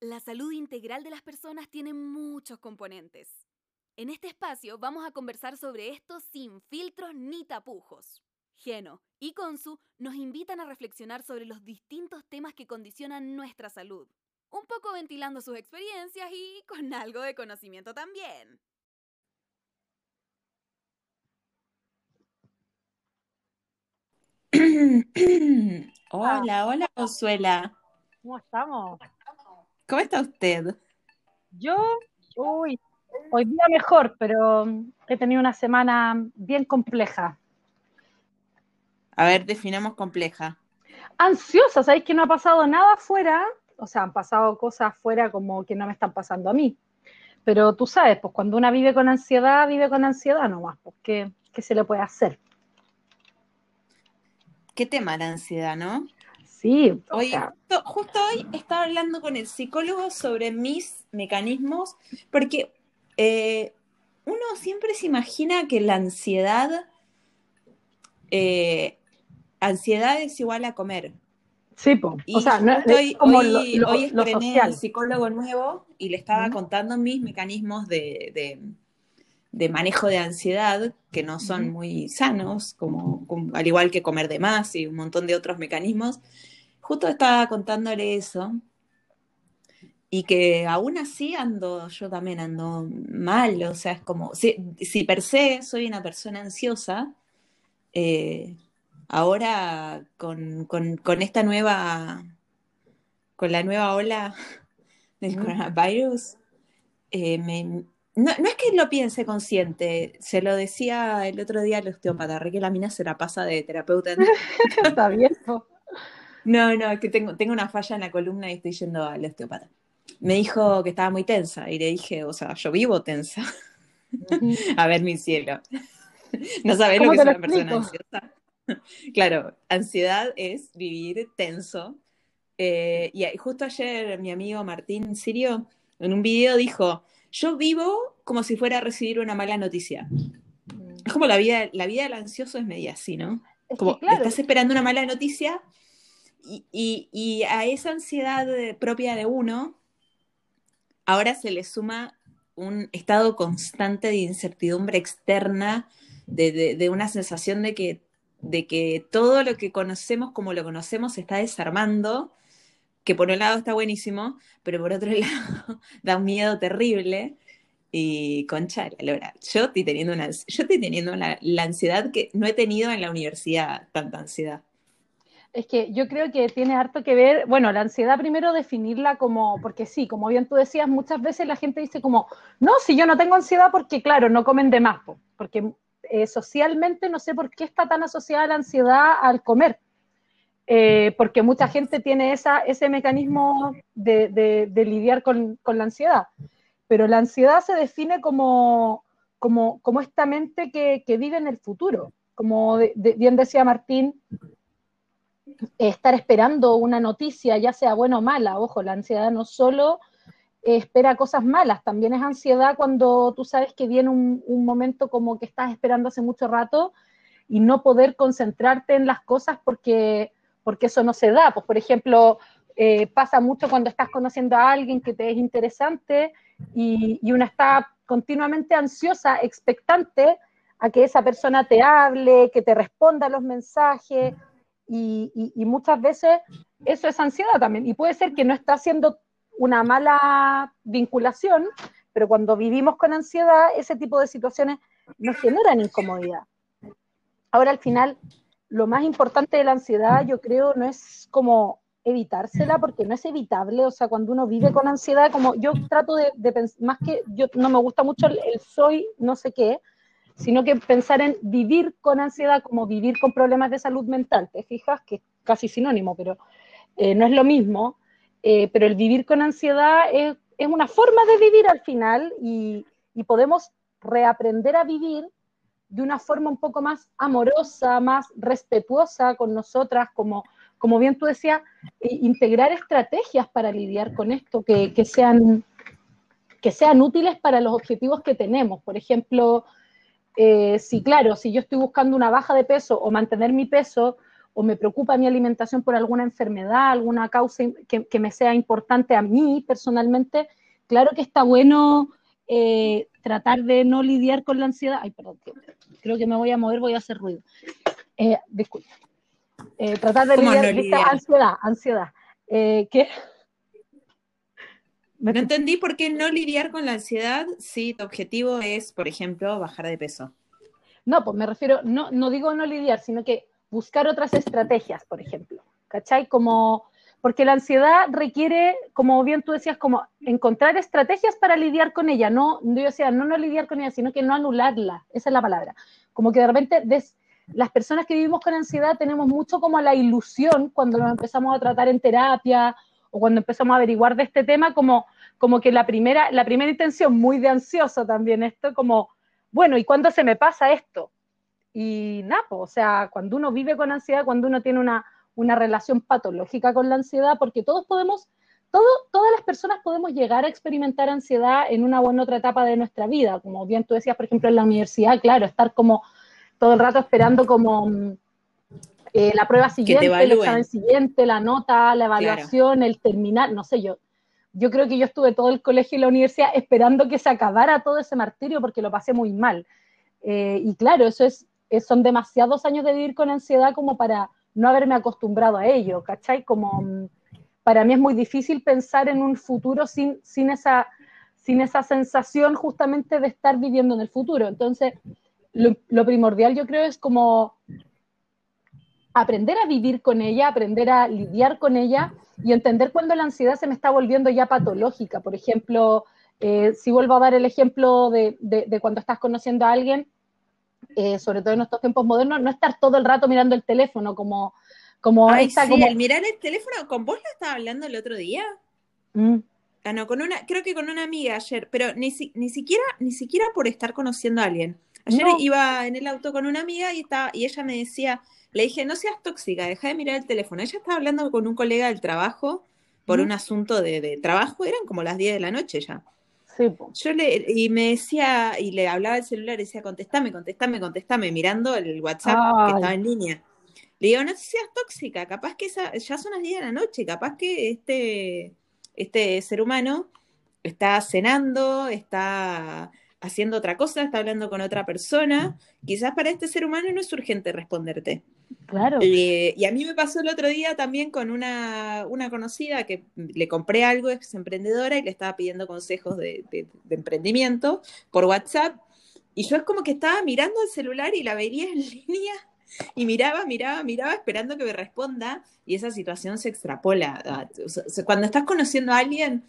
La salud integral de las personas tiene muchos componentes. En este espacio vamos a conversar sobre esto sin filtros ni tapujos. Geno y Consu nos invitan a reflexionar sobre los distintos temas que condicionan nuestra salud, un poco ventilando sus experiencias y con algo de conocimiento también. Hola, hola Consuela. ¿Cómo estamos? ¿Cómo está usted? Yo, uy, hoy día mejor, pero he tenido una semana bien compleja. A ver, definamos compleja. Ansiosa, ¿sabéis que no ha pasado nada afuera? O sea, han pasado cosas afuera como que no me están pasando a mí. Pero tú sabes, pues cuando una vive con ansiedad, vive con ansiedad nomás, pues ¿qué, qué se le puede hacer? Qué tema la ansiedad, ¿no? Sí. Hoy, justo, justo hoy estaba hablando con el psicólogo sobre mis mecanismos, porque eh, uno siempre se imagina que la ansiedad, eh, ansiedad es igual a comer. Sí, po. Y o sea, no, hoy, es como hoy, lo, lo- hoy estrené social. al psicólogo nuevo y le estaba contando mis mecanismos de, de- de manejo de ansiedad, que no son muy sanos, como, como- al igual que comer de más y un montón de otros mecanismos. Justo estaba contándole eso y que aún así ando, yo también ando mal, o sea, es como, si, si per se soy una persona ansiosa, eh, ahora con, con- con esta nueva, con la nueva ola del coronavirus, eh, me- no, no es que lo piense consciente, se lo decía el otro día al osteópata, re que la mina se la pasa de terapeuta. en- Está. No, no, es que tengo, tengo una falla en la columna y estoy yendo al osteópata. Me dijo que estaba muy tensa y le dije, o sea, yo vivo tensa. A ver, mi cielo. ¿No sabes lo ¿Cómo que es una persona ansiosa? Claro, ansiedad es vivir tenso. Eh, y justo ayer mi amigo Martín Sirio en un video dijo, yo vivo como si fuera a recibir una mala noticia. Es como la vida, la vida del ansioso es media así, ¿no? Es Como claro, estás esperando una mala noticia y, y- y a esa ansiedad propia de uno, ahora se le suma un estado constante de incertidumbre externa, de, de- de una sensación de que, de que todo lo que conocemos como lo conocemos se está desarmando, que por un lado está buenísimo, pero por otro lado da un miedo terrible. Y concha, lora, yo estoy teniendo una, yo estoy teniendo la, ansiedad que no he tenido en la universidad, tanta ansiedad. Es que yo creo que tiene harto que ver, bueno, la ansiedad primero definirla como, porque sí, como bien tú decías, muchas veces la gente dice como, no, si yo no tengo ansiedad porque, claro, no comen de más, po, porque eh, socialmente no sé por qué está tan asociada la ansiedad al comer, Eh, porque mucha gente tiene esa, ese mecanismo de, de- de lidiar con, con la ansiedad, pero la ansiedad se define como, como, como esta mente que, que vive en el futuro, como de- bien decía Martín, estar esperando una noticia, ya sea buena o mala. Ojo, la ansiedad no solo espera cosas malas, también es ansiedad cuando tú sabes que viene un, un momento como que estás esperando hace mucho rato y no poder concentrarte en las cosas porque, porque eso no se da. Pues, por ejemplo, eh, pasa mucho cuando estás conociendo a alguien que te es interesante y, una está continuamente ansiosa, expectante a que esa persona te hable, que te responda los mensajes, y, y- y muchas veces eso es ansiedad también. Y puede ser que no está haciendo una mala vinculación, pero cuando vivimos con ansiedad, ese tipo de situaciones nos generan incomodidad. Ahora, al final, lo más importante de la ansiedad, yo creo, no es como evitársela, porque no es evitable, o sea, cuando uno vive con ansiedad, como yo trato de, de pens- más que, yo no me gusta mucho el, el soy no sé qué, sino que pensar en vivir con ansiedad como vivir con problemas de salud mental, te fijas que es casi sinónimo, pero eh, no es lo mismo, eh, pero el vivir con ansiedad es, es una forma de vivir al final y, y podemos reaprender a vivir de una forma un poco más amorosa, más respetuosa con nosotras, como, como bien tú decías, eh, integrar estrategias para lidiar con esto que, que sean, que sean útiles para los objetivos que tenemos. Por ejemplo, eh, si claro, si yo estoy buscando una baja de peso o mantener mi peso, o me preocupa mi alimentación por alguna enfermedad, alguna causa que, me sea importante a mí personalmente, claro que está bueno eh, tratar de no lidiar con la ansiedad. Ay, perdón, creo que me voy a mover, voy a hacer ruido. Eh, disculpe. Eh, tratar de lidiar, con ansiedad, ansiedad. ¿Qué? No entendí por qué no lidiar con la ansiedad si tu objetivo es, por ejemplo, bajar de peso. No, pues me refiero, no, no digo no lidiar, sino que buscar otras estrategias, por ejemplo. ¿Cachai? Como, porque la ansiedad requiere, como bien tú decías, como encontrar estrategias para lidiar con ella. No, yo decía, no no lidiar con ella, sino que no anularla. Esa es la palabra. Como que de repente las personas que vivimos con ansiedad tenemos mucho como la ilusión cuando nos empezamos a tratar en terapia o cuando empezamos a averiguar de este tema, como, como que la primera, la primera intención, muy de ansioso también esto, como, bueno, ¿y cuándo se me pasa esto? Y nada, o sea, cuando uno vive con ansiedad, cuando uno tiene una, una relación patológica con la ansiedad, porque todos podemos, todo, todas las personas podemos llegar a experimentar ansiedad en una u otra etapa de nuestra vida, como bien tú decías, por ejemplo, en la universidad, claro, estar como todo el rato esperando como mm, eh, la prueba siguiente, el examen siguiente, la nota, la evaluación, el terminar, no sé, yo, yo creo que yo estuve todo el colegio y la universidad esperando que se acabara todo ese martirio porque lo pasé muy mal. Eh, y claro, eso es, son demasiados años de vivir con ansiedad como para no haberme acostumbrado a ello, ¿cachai? Como mm, para mí es muy difícil pensar en un futuro sin, sin, esa, sin esa sensación justamente de estar viviendo en el futuro. Entonces, lo primordial yo creo es como aprender a vivir con ella, aprender a lidiar con ella y entender cuando la ansiedad se me está volviendo ya patológica. Por ejemplo, eh, si vuelvo a dar el ejemplo de, cuando estás conociendo a alguien, eh, sobre todo en estos tiempos modernos, no estar todo el rato mirando el teléfono como... como, esta, como... mirar el teléfono, ¿con vos la estaba hablando el otro día? Mm. Ah, no, con una, creo que con una amiga ayer, pero ni, ni siquiera, ni siquiera por estar conociendo a alguien. Ayer iba en el auto con una amiga y, estaba, y ella me decía, le dije, no seas tóxica, deja de mirar el teléfono. Ella estaba hablando con un colega del trabajo por un asunto de, trabajo, eran como las 10 de la noche ya. Sí, Yo le, y me decía, y le hablaba el celular y decía, contestame, contestame, contestame, mirando el WhatsApp que estaba en línea. Le digo, no seas tóxica, capaz que esa, ya son las 10 de la noche, capaz que este, este ser humano está cenando, está haciendo otra cosa, está hablando con otra persona. Quizás para este ser humano no es urgente responderte. Claro. Eh, y a mí me pasó el otro día también con una, conocida que le compré algo, es emprendedora, y le estaba pidiendo consejos de, emprendimiento por WhatsApp. Y yo es como que estaba mirando el celular y la veía en línea y miraba, miraba, miraba esperando que me responda y esa situación se extrapola. cuando estás conociendo a alguien,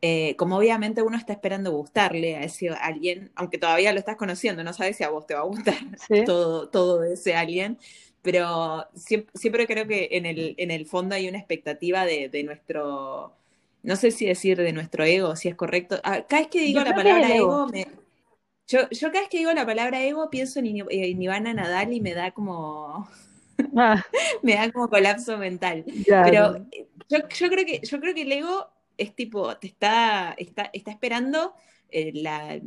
eh, como obviamente uno está esperando gustarle a ese alguien, aunque todavía lo estás conociendo, no sabes si a vos te va a gustar todo, todo ese alguien, pero siempre, creo que en el, en el fondo hay una expectativa de, nuestro, no sé si decir de nuestro ego, si es correcto. Ah, cada vez que digo la palabra ego, me, yo, yo, cada vez que digo la palabra ego pienso en, en Ivana Nadal y me da como... Ah. me da como colapso mental. Pero yo, yo, creo que, yo creo que el ego es tipo, te está, está, está esperando eh, la,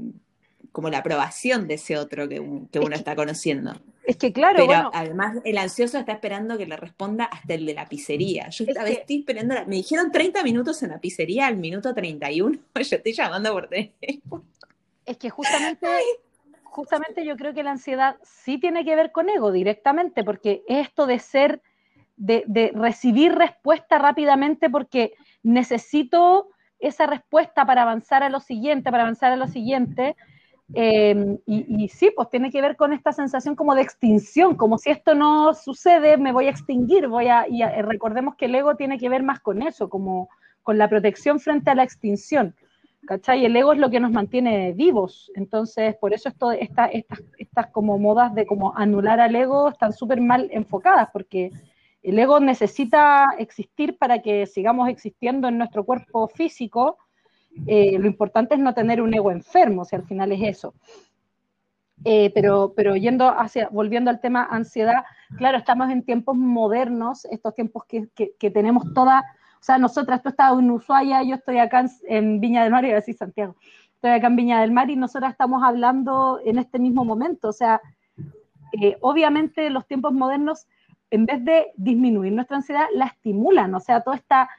como la aprobación de ese otro que, uno está conociendo. Es que claro, Pero además el ansioso está esperando que le responda hasta el de la pizzería. Yo esta vez estoy esperando, me dijeron 30 minutos en la pizzería, al minuto 31, yo estoy llamando por teléfono. Es que justamente, justamente yo creo que la ansiedad sí tiene que ver con ego directamente, porque esto de ser, de, de recibir respuesta rápidamente, porque necesito esa respuesta para avanzar a lo siguiente, para avanzar a lo siguiente. Em, y, sí, pues tiene que ver con esta sensación como de extinción, como si esto no sucede, me voy a extinguir, voy a, y eh, recordemos que el ego tiene que ver más con eso, como con la protección frente a la extinción. ¿Cachai? El ego es lo que nos mantiene vivos. Entonces, por eso esto, esta, estas, estas como modas de como anular al ego están súper mal enfocadas, porque el ego necesita existir para que sigamos existiendo en nuestro cuerpo físico. Eh, lo importante es no tener un ego enfermo, si al final es eso. Eh, pero, pero yendo hacia, volviendo al tema ansiedad, claro, estamos en tiempos modernos, estos tiempos que, tenemos toda, o sea, nosotras, tú estás en Ushuaia, yo estoy acá en, Viña del Mar, y a decir Santiago, estoy acá en Viña del Mar y nosotras estamos hablando en este mismo momento, o sea, eh, obviamente los tiempos modernos en vez de disminuir nuestra ansiedad, la estimulan. O sea, toda esta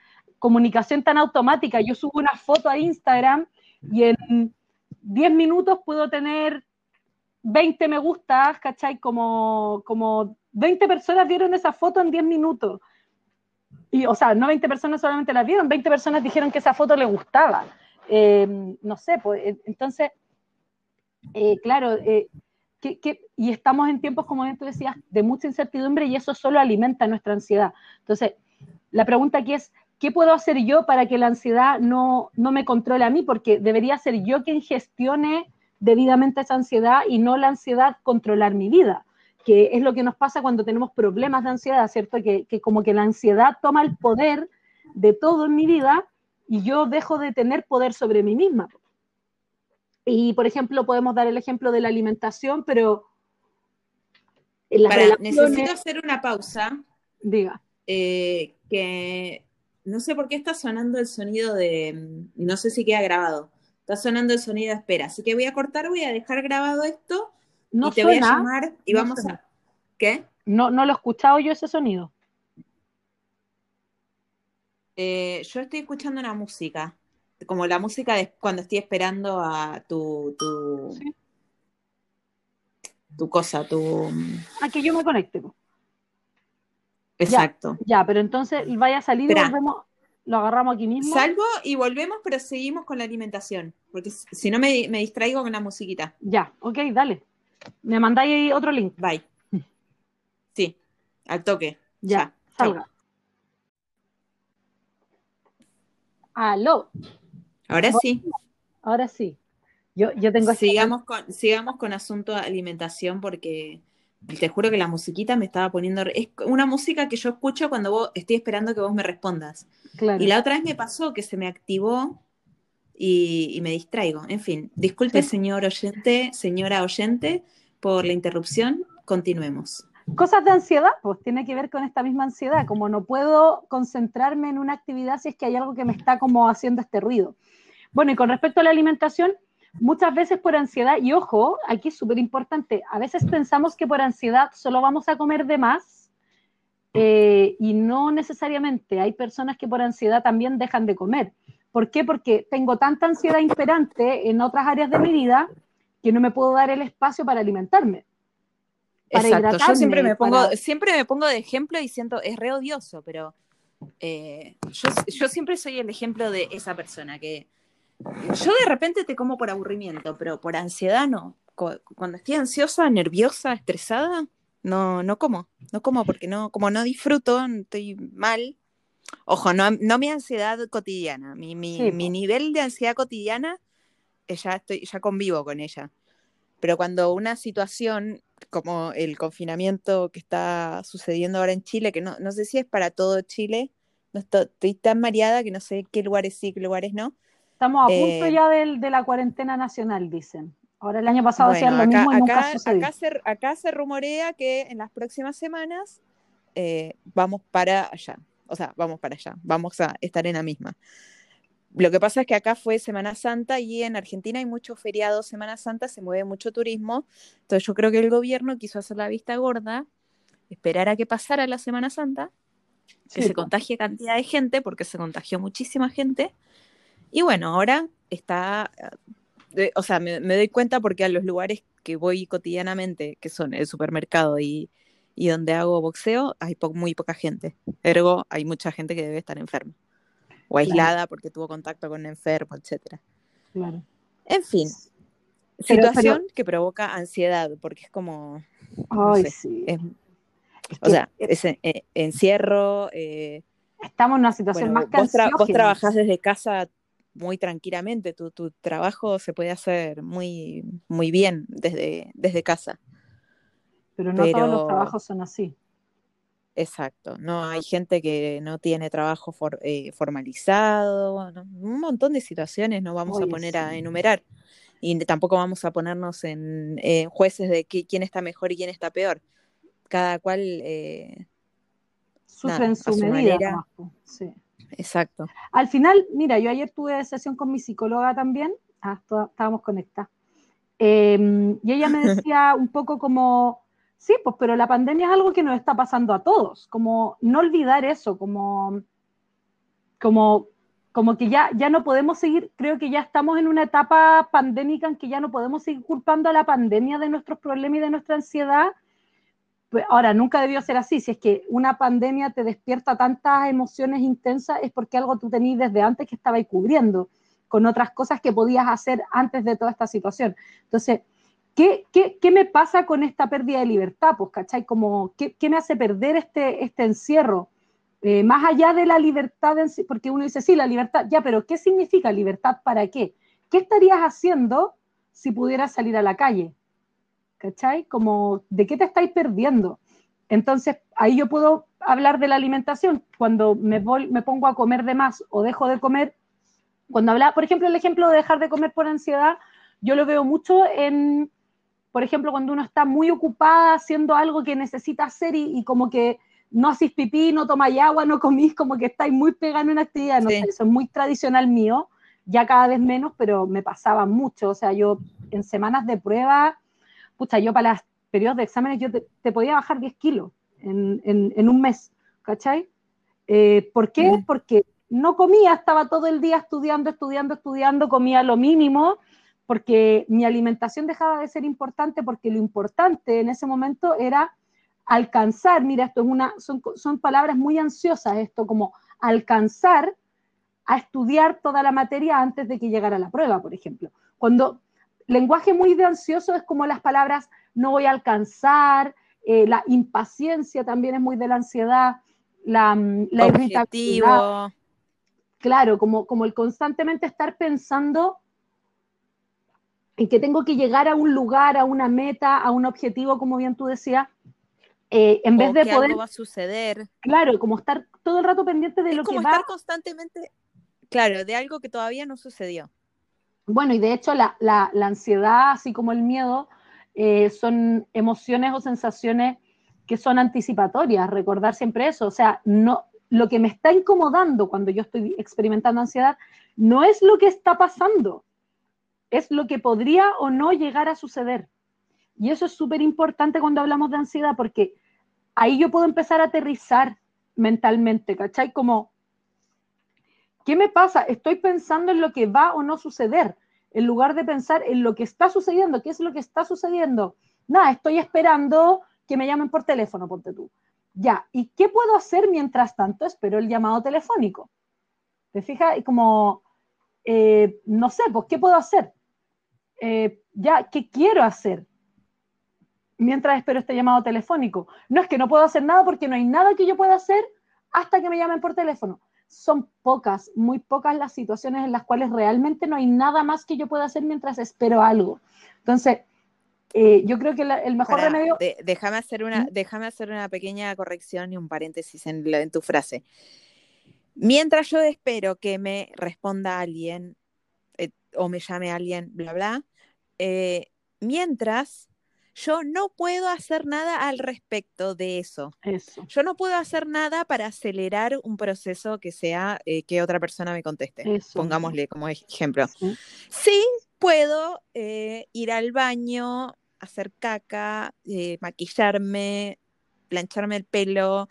comunicación tan automática. Yo subo una foto a Instagram y en 10 minutos puedo tener 20 me gustas, ¿cachai? Como, como 20 personas vieron esa foto en 10 minutos. Y, o sea, no 20 personas solamente la vieron, 20 personas dijeron que esa foto le gustaba. Eh, no sé, pues eh, entonces, eh, claro, y estamos en tiempos, como tú decías, de mucha incertidumbre y eso solo alimenta nuestra ansiedad. Entonces, la pregunta aquí es, ¿qué puedo hacer yo para que la ansiedad no, no me controle a mí? Porque debería ser yo quien gestione debidamente esa ansiedad y no la ansiedad controlar mi vida, que es lo que nos pasa cuando tenemos problemas de ansiedad, ¿cierto? Que, como que la ansiedad toma el poder de todo en mi vida y yo dejo de tener poder sobre mí misma. Y, por ejemplo, podemos dar el ejemplo de la alimentación, pero... necesito hacer una pausa. Diga. Eh, que no sé por qué está sonando el sonido de... No sé si queda grabado Está sonando el sonido de espera. Así que voy a cortar, voy a dejar grabado esto no y te voy a llamar y vamos a. ¿Qué? No, no lo he escuchado yo ese sonido. Eh, yo estoy escuchando una música, como la música de cuando estoy esperando a tu, tu, tu cosa, tu... A que yo me conecte. Exacto. Ya, pero entonces vaya a salir y volvemos, lo agarramos aquí mismo. Salgo y volvemos, pero seguimos con la alimentación, porque si no me, distraigo con la musiquita. Ya, ok, dale. Me mandáis otro link. Bye. Sí, al toque. Ya, salga. Aló. Ahora sí. Ahora sí. Yo, yo tengo sigamos con, sigamos con asunto de alimentación porque te juro que la musiquita me estaba poniendo. Es una música que yo escucho cuando vos, estoy esperando que vos me respondas. Y la otra vez me pasó que se me activó y, me distraigo. En fin, disculpe, señor oyente, señora oyente, por la interrupción. Continuemos. Cosas de ansiedad, pues tiene que ver con esta misma ansiedad, como no puedo concentrarme en una actividad si es que hay algo que me está como haciendo este ruido. Bueno, y con respecto a la alimentación, muchas veces por ansiedad, y ojo, aquí es súper importante, a veces pensamos que por ansiedad solo vamos a comer de más eh, y no necesariamente. Hay personas que por ansiedad también dejan de comer. ¿Por qué? Porque tengo tanta ansiedad imperante en otras áreas de mi vida que no me puedo dar el espacio para alimentarme. Exacto, yo siempre me, pongo, siempre me pongo de ejemplo y siento, es re odioso, pero eh, yo, yo siempre soy el ejemplo de esa persona que yo de repente te como por aburrimiento, pero por ansiedad no. Cuando estoy ansiosa, nerviosa, estresada, no, no como. No como porque no, como no disfruto, estoy mal. Ojo, no, no mi ansiedad cotidiana. Mi, mi, mi nivel de ansiedad cotidiana, eh, ya, estoy, ya convivo con ella. Pero cuando una situación como el confinamiento que está sucediendo ahora en Chile, que no, no sé si es para todo Chile, no estoy tan mareada que no sé qué lugares sí, qué lugares no, Estamos a punto eh, ya de, la cuarentena nacional, dicen. Ahora el año pasado decían lo mismo y nunca acá, se, acá se rumorea que en las próximas semanas eh, vamos para allá. O sea, vamos para allá. Vamos a estar en la misma. Lo que pasa es que acá fue Semana Santa y en Argentina hay muchos feriados Semana Santa, se mueve mucho turismo. Entonces yo creo que el gobierno quiso hacer la vista gorda, esperar a que pasara la Semana Santa, que se contagie cantidad de gente, porque se contagió muchísima gente, y bueno, ahora está, eh, o sea, me, doy cuenta porque a los lugares que voy cotidianamente, que son el supermercado y, donde hago boxeo, hay muy poca gente. Ergo, hay mucha gente que debe estar enferma. O aislada porque tuvo contacto con un enfermo, etc. Claro. En fin, situación que provoca ansiedad, porque es como... Ay, sí. o sea, ese eh, encierro... Eh, Estamos en una situación más que vos, vos trabajás desde casa muy tranquilamente, tu, tu, trabajo se puede hacer muy, muy bien desde, desde casa. Pero no todos los trabajos son así. Exacto, no hay gente que no tiene trabajo eh, formalizado, un montón de situaciones no vamos a poner a enumerar y tampoco vamos a ponernos en, jueces de quién está mejor y quién está peor. Cada cual eh, sufre en su, medida. sí. Exacto. Al final, mira, yo ayer tuve sesión con mi psicóloga también, ah, estábamos conectadas, em, y ella me decía un poco como, Sí, pues, pero la pandemia es algo que nos está pasando a todos, como no olvidar eso, como, como, como que ya, ya no podemos seguir, creo que ya estamos en una etapa pandémica en que ya no podemos seguir culpando a la pandemia de nuestros problemas y de nuestra ansiedad. Pues, ahora, nunca debió ser así, si es que una pandemia te despierta tantas emociones intensas es porque algo tú tenías desde antes que estaba cubriendo con otras cosas que podías hacer antes de toda esta situación. Entonces, ¿qué, qué, qué me pasa con esta pérdida de libertad? Pues. Como, ¿qué, qué me hace perder este, este encierro? Eh, más allá de la libertad, porque uno dice, sí, la libertad, ya, pero ¿qué significa libertad para qué? ¿Qué estarías haciendo si pudieras salir a la calle? ¿Cachai? Como, ¿de qué te estáis perdiendo? Entonces, ahí yo puedo hablar de la alimentación. Cuando me, voy, me pongo a comer de más o dejo de comer, cuando habla, por ejemplo, el ejemplo de dejar de comer por ansiedad, yo lo veo mucho en, por ejemplo, cuando uno está muy ocupada haciendo algo que necesita hacer y, y como que no haces pipí, no tomáis agua, no comís, como que estáis muy pegando en actividad, no Sí. sé, eso es muy tradicional mío, ya cada vez menos, pero me pasaba mucho, o sea, yo en semanas de prueba, pucha, yo para los periodos de exámenes yo te, te podía bajar 10 kilos en, en- en un mes, ¿cachai? Eh, ¿Por qué? Porque no comía, estaba todo el día estudiando, estudiando, estudiando, comía lo mínimo, porque mi alimentación dejaba de ser importante, porque lo importante en ese momento era alcanzar, mira, esto es una, son, son palabras muy ansiosas, esto como alcanzar a estudiar toda la materia antes de que llegara la prueba, por ejemplo. Cuando lenguaje muy de ansioso es como las palabras no voy a alcanzar, eh, la impaciencia también es muy de la ansiedad, la, mm, la irritabilidad, claro, como, como el constantemente estar pensando en que tengo que llegar a un lugar, a una meta, a un objetivo, como bien tú decías, eh, en vez de que poder, algo va a suceder. claro, como estar todo el rato pendiente de Es lo que como va estar constantemente, claro, de algo que todavía no sucedió. Bueno, y de hecho la, la- ansiedad, así como el miedo, eh, son emociones o sensaciones que son anticipatorias, recordar siempre eso. O sea, no, lo que me está incomodando cuando yo estoy experimentando ansiedad no es lo que está pasando, es lo que podría o no llegar a suceder. Y eso es súper importante cuando hablamos de ansiedad, porque ahí yo puedo empezar a aterrizar mentalmente, ¿cachai? Como, ¿qué me pasa? Estoy pensando en lo que va o no suceder, en lugar de pensar en lo que está sucediendo. ¿Qué es lo que está sucediendo? Nada, estoy esperando que me llamen por teléfono, ponte tú. Ya, ¿y qué puedo hacer mientras tanto? Espero el llamado telefónico. ¿Te fijas? Y como, eh, no sé, pues, ¿qué puedo hacer? Eh, ya, ¿qué quiero hacer? Mientras espero este llamado telefónico. No es que no puedo hacer nada porque no hay nada que yo pueda hacer hasta que me llamen por teléfono son pocas, muy pocas las situaciones en las cuales realmente no hay nada más que yo pueda hacer mientras espero algo. Entonces, eh, yo creo que la, el mejor Pará, remedio... de- déjame, hacer una, ¿Mm? déjame hacer una pequeña corrección y un paréntesis en, en tu frase. Mientras yo espero que me responda alguien eh, o me llame alguien, bla, bla, eh, mientras yo no puedo hacer nada al respecto de eso. Eso. Yo no puedo hacer nada para acelerar un proceso que sea eh, que otra persona me conteste. Eso. Pongámosle como ejemplo. Sí. Sí, puedo eh, ir al baño, hacer caca, eh, maquillarme, plancharme el pelo,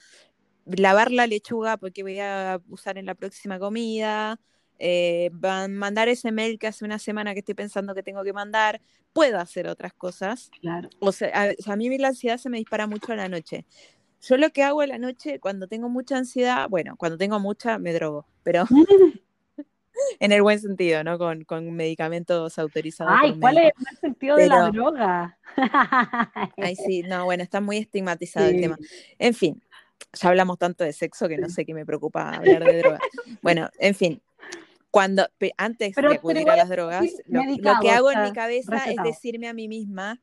lavar la lechuga porque voy a usar en la próxima comida, eh, mandar ese mail que hace una semana que estoy pensando que tengo que mandar. Puedo hacer otras cosas. Claro. O sea, a, o sea, a mí la ansiedad se me dispara mucho a la noche. Yo lo que hago a la noche cuando tengo mucha ansiedad, bueno, cuando tengo mucha me drogo, pero en el buen sentido, ¿no? Con, con medicamentos autorizados. Ay, ¿cuál médico. es el sentido de la Pero- droga? Ay, sí, no, bueno, está muy estigmatizado el Sí. tema. En fin, ya hablamos tanto de sexo que no sé qué me preocupa hablar de drogas. Bueno, en fin, cuando antes Pero- de acudir a las es drogas, lo, lo que hago en mi cabeza es recetado. decirme a mí misma,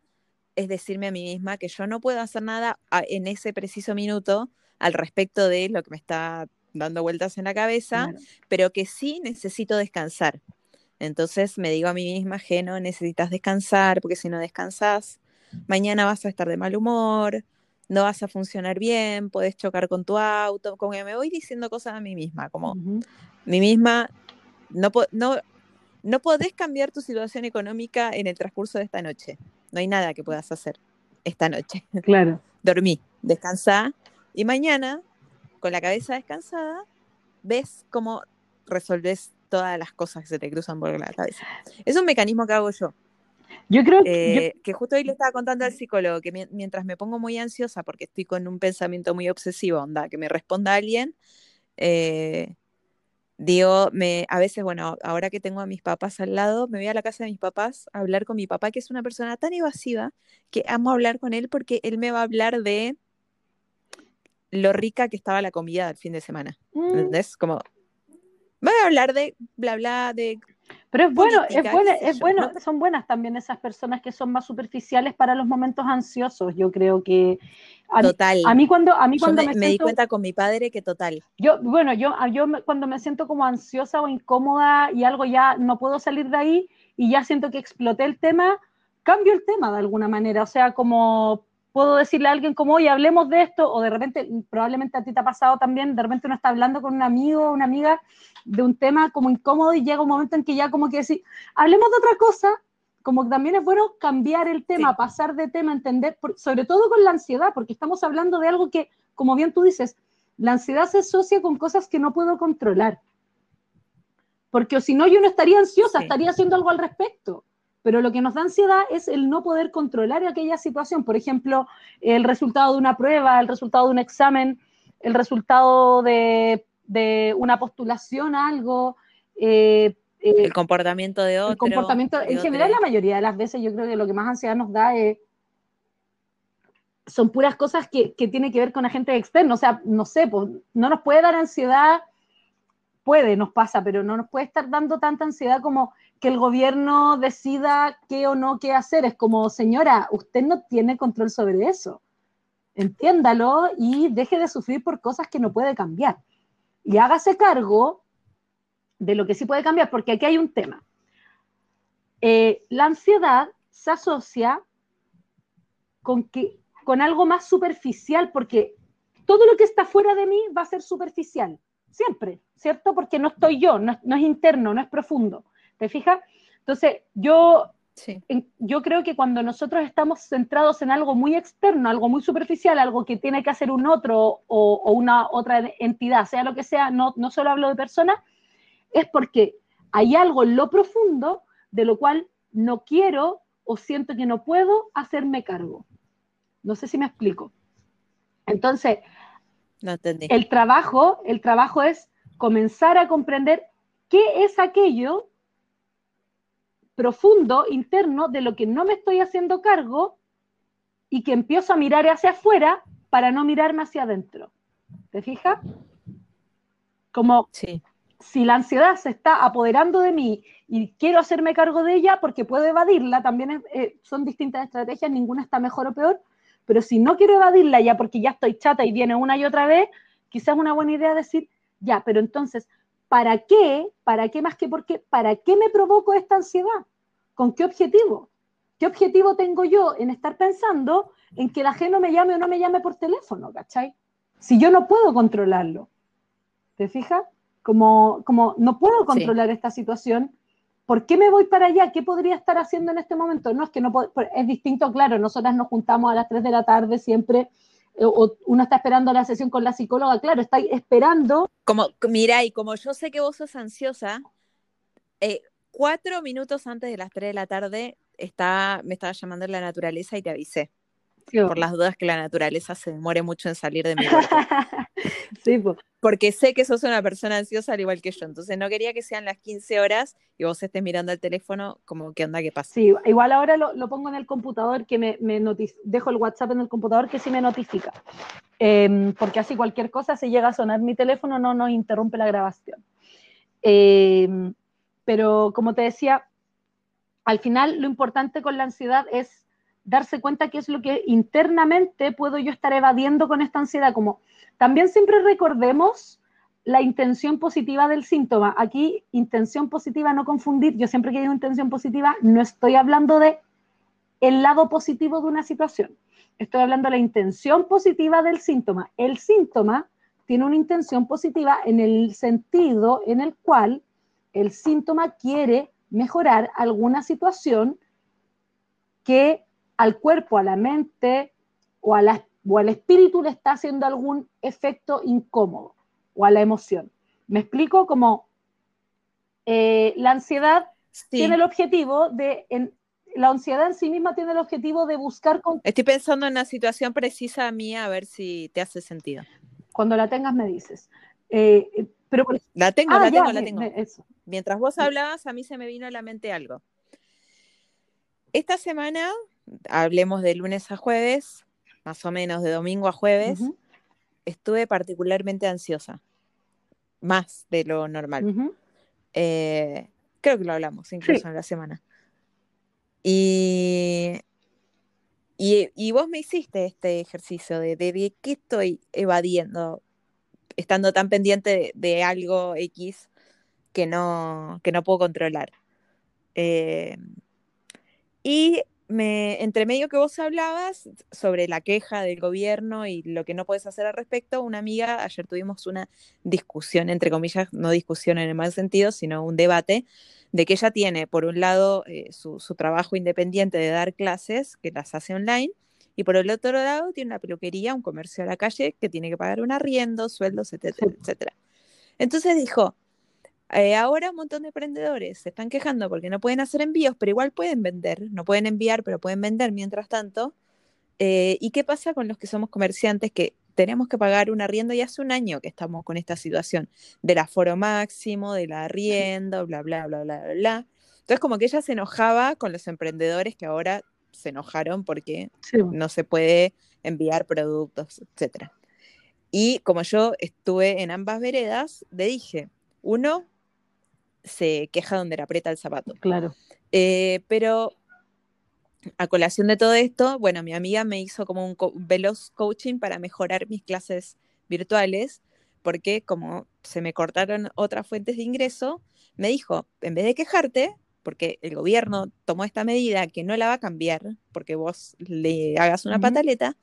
es decirme a mí misma que yo no puedo hacer nada a- en ese preciso minuto al respecto de lo que me está dando vueltas en la cabeza, Claro. pero que sí necesito descansar. Entonces me digo a mí misma, Geno, necesitas descansar, porque si no descansas, mañana vas a estar de mal humor, no vas a funcionar bien, puedes chocar con tu auto, como que me voy diciendo cosas a mí misma, como Ujú. mí misma, no, no, no podés cambiar tu situación económica en el transcurso de esta noche, no hay nada que puedas hacer. esta noche. Claro. Dormí, descansá y mañana, con la cabeza descansada, ves cómo resolves todas las cosas que se te cruzan por la cabeza. Es un mecanismo que hago yo. Yo creo que, Eh, que justo hoy le estaba contando al psicólogo que mi- mientras me pongo muy ansiosa porque estoy con un pensamiento muy obsesivo, onda, que me responda alguien, eh, digo, me, a veces, bueno, ahora que tengo a mis papás al lado, me voy a la casa de mis papás a hablar con mi papá, que es una persona tan evasiva que amo hablar con él porque él me va a hablar de lo rica que estaba la comida del fin de semana. Mm, ¿Entendés? Como, voy a hablar de bla, bla, de Pero es bueno, es política, bueno, qué sé es yo, bueno, ¿no? son buenas también esas personas que son más superficiales para los momentos ansiosos. Yo creo que a mí, total. a mí cuando a mí cuando me, me, me di siento cuenta con mi padre que total. yo bueno, yo yo cuando me siento como ansiosa o incómoda y algo ya no puedo salir de ahí y ya siento que exploté el tema, cambio el tema de alguna manera, o sea, como puedo decirle a alguien como, oye, hablemos de esto, o de repente, probablemente a ti te ha pasado también, de repente uno está hablando con un amigo o una amiga de un tema como incómodo y llega un momento en que ya como que decir, hablemos de otra cosa, como que también es bueno cambiar el tema, Sí. pasar de tema, entender, por- sobre todo con la ansiedad, porque estamos hablando de algo que, como bien tú dices, la ansiedad se asocia con cosas que no puedo controlar. Porque si no, yo no estaría ansiosa, Sí. estaría haciendo algo al respecto. Pero lo que nos da ansiedad es el no poder controlar aquella situación. Por ejemplo, el resultado de una prueba, el resultado de un examen, el resultado de, de una postulación a algo, eh, eh, El comportamiento de otro. el comportamiento, en general la mayoría de las veces yo creo que lo que más ansiedad nos da es, son puras cosas que, que tienen que ver con agentes externos, o sea, no sé, pues, no nos puede dar ansiedad, puede, nos pasa, pero no nos puede estar dando tanta ansiedad como que el gobierno decida qué o no qué hacer, es como, señora, usted no tiene control sobre eso, entiéndalo y deje de sufrir por cosas que no puede cambiar, y hágase cargo de lo que sí puede cambiar, porque aquí hay un tema. Eh, la ansiedad se asocia con, que, con algo más superficial, porque todo lo que está fuera de mí va a ser superficial, siempre, ¿cierto? Porque no estoy yo, no, es- no es interno, no es profundo. ¿Te fijas? Entonces, yo, Sí. yo creo que cuando nosotros estamos centrados en algo muy externo, algo muy superficial, algo que tiene que hacer un otro o, o una otra entidad, sea lo que sea, no, no solo hablo de personas, es porque hay algo en lo profundo de lo cual no quiero o siento que no puedo hacerme cargo. No sé si me explico. Entonces, No entendí. el trabajo, el trabajo es comenzar a comprender qué es aquello profundo, interno, de lo que no me estoy haciendo cargo y que empiezo a mirar hacia afuera para no mirarme hacia adentro. ¿Te fijas? Como Sí. si la ansiedad se está apoderando de mí y quiero hacerme cargo de ella porque puedo evadirla, también es- eh, son distintas estrategias, ninguna está mejor o peor, pero si no quiero evadirla ya porque ya estoy chata y viene una y otra vez, quizás una buena idea decir, ya, pero entonces, ¿para qué? ¿Para qué más que por qué? ¿Para qué me provoco esta ansiedad? ¿Con qué objetivo? ¿Qué objetivo tengo yo en estar pensando en que el ajeno me llame o no me llame por teléfono, ¿cachai? Si yo no puedo controlarlo. ¿Te fijas? Como, como no puedo controlar esta situación, ¿por qué me voy para allá? ¿Qué podría estar haciendo en este momento? No, es que no es distinto, claro, nosotras nos juntamos a las 3 de la tarde siempre, eh, o uno está esperando la sesión con la psicóloga, claro, está esperando, Como, mira, y como yo sé que vos sos ansiosa, eh, cuatro minutos antes de las 3 de la tarde está, me estaba llamando la naturaleza y te avisé. Por las dudas que la naturaleza se demore mucho en salir de mi cuerpo. sí, pues. Porque sé que sos una persona ansiosa al igual que yo. Entonces no quería que sean las 15 horas y vos estés mirando el teléfono como, ¿qué onda? ¿Qué pasa? Sí, igual ahora lo, lo pongo en el computador, que me, me dejo el WhatsApp en el computador que sí me notifica. Em, porque así cualquier cosa, si llega a sonar mi teléfono, no nos interrumpe la grabación. Em, pero como te decía, al final lo importante con la ansiedad es darse cuenta qué es lo que internamente puedo yo estar evadiendo con esta ansiedad. Como también siempre recordemos la intención positiva del síntoma. Aquí, intención positiva, no confundir. Yo siempre que digo intención positiva, no estoy hablando de el lado positivo de una situación. Estoy hablando de la intención positiva del síntoma. El síntoma tiene una intención positiva en el sentido en el cual el síntoma quiere mejorar alguna situación que al cuerpo, a la mente o, a la, o al espíritu le está haciendo algún efecto incómodo o a la emoción. Me explico como eh, la ansiedad tiene el objetivo de, la ansiedad en sí misma tiene el objetivo de buscar... Estoy pensando en una situación precisa mía, a ver si te hace sentido. Cuando la tengas me dices. Eh, eh, pero La tengo, la ah, tengo, la tengo. Mientras vos hablabas, a mí se me vino a la mente algo. Esta semana, hablemos de lunes a jueves, más o menos de domingo a jueves, estuve particularmente ansiosa, más de lo normal. Eh, creo que lo hablamos incluso en la semana. Y, y, vos me hiciste este ejercicio de, de, qué estoy evadiendo, estando tan pendiente de, algo X que no, que no puedo controlar. Eh, y me, entre medio que vos hablabas sobre la queja del gobierno y lo que no puedes hacer al respecto, una amiga, ayer tuvimos una discusión, entre comillas, no discusión en el mal sentido, sino un debate, de que ella tiene, por un lado, eh, su, trabajo independiente de dar clases, que las hace online, y por el otro lado tiene una peluquería, un comercio a la calle, que tiene que pagar un arriendo, sueldos, etcétera, etcétera. Entonces dijo, eh, ahora un montón de emprendedores se están quejando porque no pueden hacer envíos, pero igual pueden vender, no pueden enviar, pero pueden vender mientras tanto. Eh, ¿Y qué pasa con los que somos comerciantes que tenemos que pagar un arriendo y hace un año que estamos con esta situación del aforo máximo, del arriendo, bla, bla, bla, bla, bla, bla. Entonces como que ella se enojaba con los emprendedores que ahora se enojaron porque no se puede enviar productos, etc. Y como yo estuve en ambas veredas, le dije, uno, se queja donde le aprieta el zapato. Claro. Eh, pero a colación de todo esto, bueno, mi amiga me hizo como un veloz coaching para mejorar mis clases virtuales, porque como se me cortaron otras fuentes de ingreso, me dijo, en vez de quejarte, porque el gobierno tomó esta medida que no la va a cambiar, porque vos le hagas una pataleta,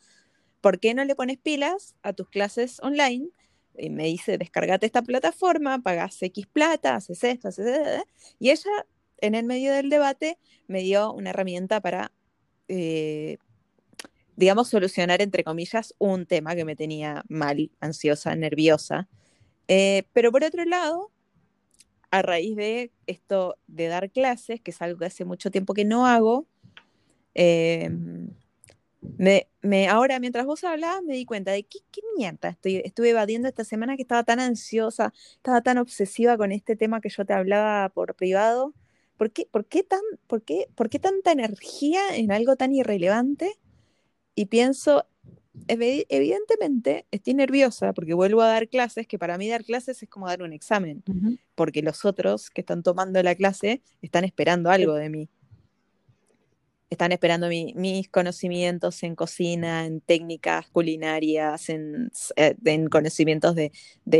¿por qué no le pones pilas a tus clases online y me dice, descargate esta plataforma, pagas X plata, haces esto, haces esto. Y ella, en el medio del debate, me dio una herramienta para, eh, digamos, solucionar, entre comillas, un tema que me tenía mal, ansiosa, nerviosa. Eh, pero por otro lado, a raíz de esto de dar clases, que es algo que hace mucho tiempo que no hago, eh, me, me, ahora, mientras vos hablabas, me di cuenta de qué, qué mierda estoy, estuve evadiendo esta semana que estaba tan ansiosa, estaba tan obsesiva con este tema que yo te hablaba por privado. ¿Por qué, por qué, tan, por qué, por qué tanta energía en algo tan irrelevante? Y pienso, evidentemente estoy nerviosa porque vuelvo a dar clases, que para mí dar clases es como dar un examen, porque los otros que están tomando la clase están esperando algo de mí están esperando mis conocimientos en cocina, en técnicas culinarias, en, eh, conocimientos de,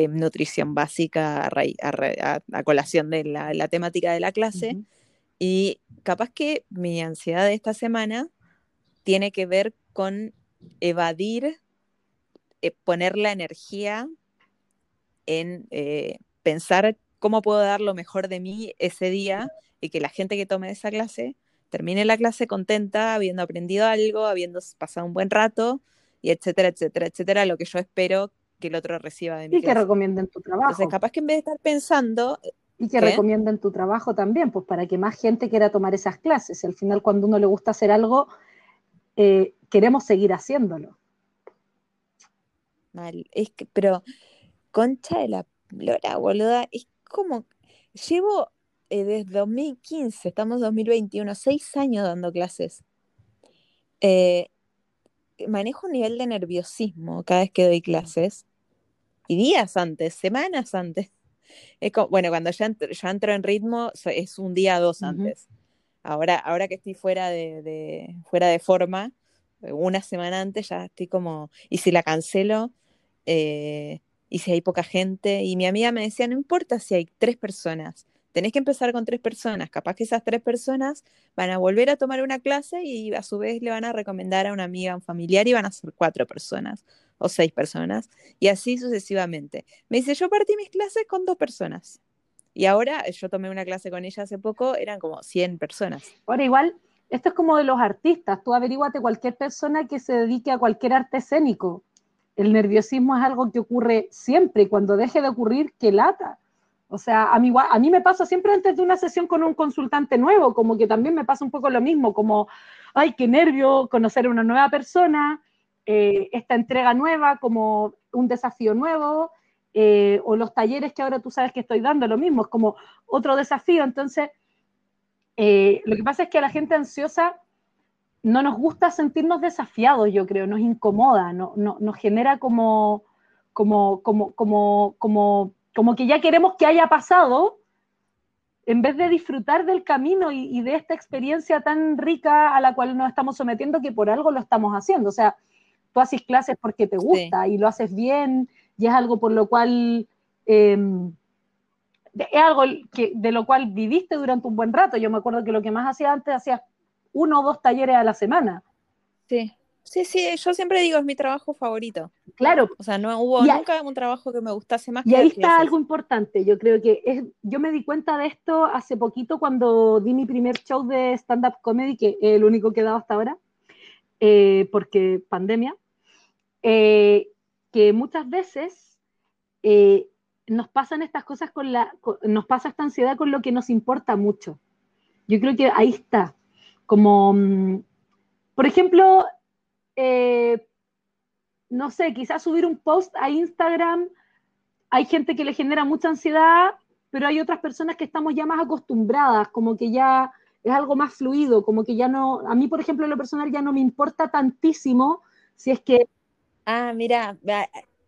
nutrición básica a, colación de la, temática de la clase. Y capaz que mi ansiedad de esta semana tiene que ver con evadir, eh, poner la energía en eh, pensar cómo puedo dar lo mejor de mí ese día y que la gente que tome esa clase termine la clase contenta, habiendo aprendido algo, habiendo pasado un buen rato, y etcétera, etcétera, etcétera, lo que yo espero que el otro reciba de mí. Y que recomienden tu trabajo. Entonces, capaz que en vez de estar pensando... Y que recomienden tu trabajo también, pues para que más gente quiera tomar esas clases. Al final, cuando uno le gusta hacer algo, eh, queremos seguir haciéndolo. Mal, es que, pero, concha de la lora, boluda, es como, llevo eh, desde 2015, estamos en 2021, seis años dando clases. Eh, manejo un nivel de nerviosismo cada vez que doy clases. Y días antes, semanas antes. Es bueno, cuando ya entro, ya entro en ritmo, es un día dos antes. ahora, ahora que estoy fuera de, fuera de forma, una semana antes ya estoy como, y si la cancelo, eh, y si hay poca gente, y mi amiga me decía, no importa si hay tres personas, tenés que empezar con tres personas. Capaz que esas tres personas van a volver a tomar una clase y a su vez le van a recomendar a una amiga, a un familiar y van a ser cuatro personas o seis personas y así sucesivamente. Me dice, yo partí mis clases con dos personas y ahora yo tomé una clase con ella hace poco, eran como 100 personas. Ahora igual, esto es como de los artistas, tú averíguate cualquier persona que se dedique a cualquier arte escénico. El nerviosismo es algo que ocurre siempre y cuando deje de ocurrir, que lata. O sea, a mí, a mí me pasa siempre antes de una sesión con un consultante nuevo, como que también me pasa un poco lo mismo, como, ay, qué nervio conocer a una nueva persona, eh, esta entrega nueva, como un desafío nuevo, eh, o los talleres que ahora tú sabes que estoy dando, lo mismo, es como otro desafío. Entonces, eh, lo que pasa es que a la gente ansiosa no nos gusta sentirnos desafiados, yo creo, nos incomoda, no, nos genera como, como, como, como, como, como que ya queremos que haya pasado, en vez de disfrutar del camino y, de esta experiencia tan rica a la cual nos estamos sometiendo, que por algo lo estamos haciendo. O sea, tú haces clases porque te gusta y lo haces bien y es algo por lo cual... Em, es algo que, de lo cual viviste durante un buen rato. Yo me acuerdo que lo que más hacía antes, hacía uno o dos talleres a la semana. Sí, sí, sí, yo siempre digo, es mi trabajo favorito. Claro. O sea, no hubo nunca un trabajo que me gustase más. Y ahí está algo importante, yo creo que es, yo me di cuenta de esto hace poquito cuando di mi primer show de stand-up comedy, que es el único que he dado hasta ahora, eh, porque pandemia, eh, que muchas veces eh, nos pasan estas cosas con la, nos pasa esta ansiedad con lo que nos importa mucho. Yo creo que ahí está. Como, mm, por ejemplo, eh, no sé, quizás subir un post a Instagram, hay gente que le genera mucha ansiedad, pero hay otras personas que estamos ya más acostumbradas, como que ya es algo más fluido, como que ya no, a mí por ejemplo en lo personal ya no me importa tantísimo si es que... Ah, mira,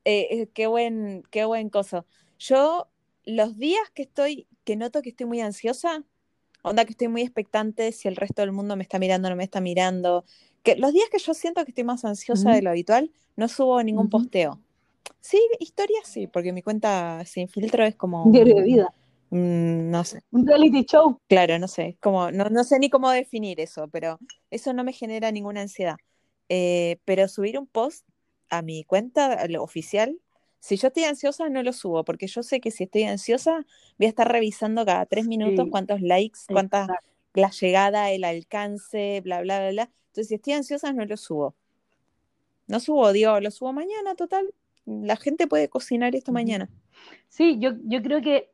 eh, qué buen, qué buen coso. Yo, los días que estoy, que noto que estoy muy ansiosa, onda que estoy muy expectante si el resto del mundo me está mirando o no me está mirando, que los días que yo siento que estoy más ansiosa de lo habitual, no subo ningún posteo. Sí, historias sí, porque mi cuenta sin filtro es como... Un diario de vida. no sé. Un reality show. Claro, no sé, como, no, no sé ni cómo definir eso, pero eso no me genera ninguna ansiedad. Eh, pero subir un post a mi cuenta oficial si yo estoy ansiosa, no lo subo, porque yo sé que si estoy ansiosa, voy a estar revisando cada tres minutos cuántos likes, cuánta la llegada, el alcance, bla, bla, bla, bla. Entonces, si estoy ansiosa, no lo subo. No subo, digo, lo subo mañana, total. La gente puede cocinar esto mañana. Sí, yo, yo creo que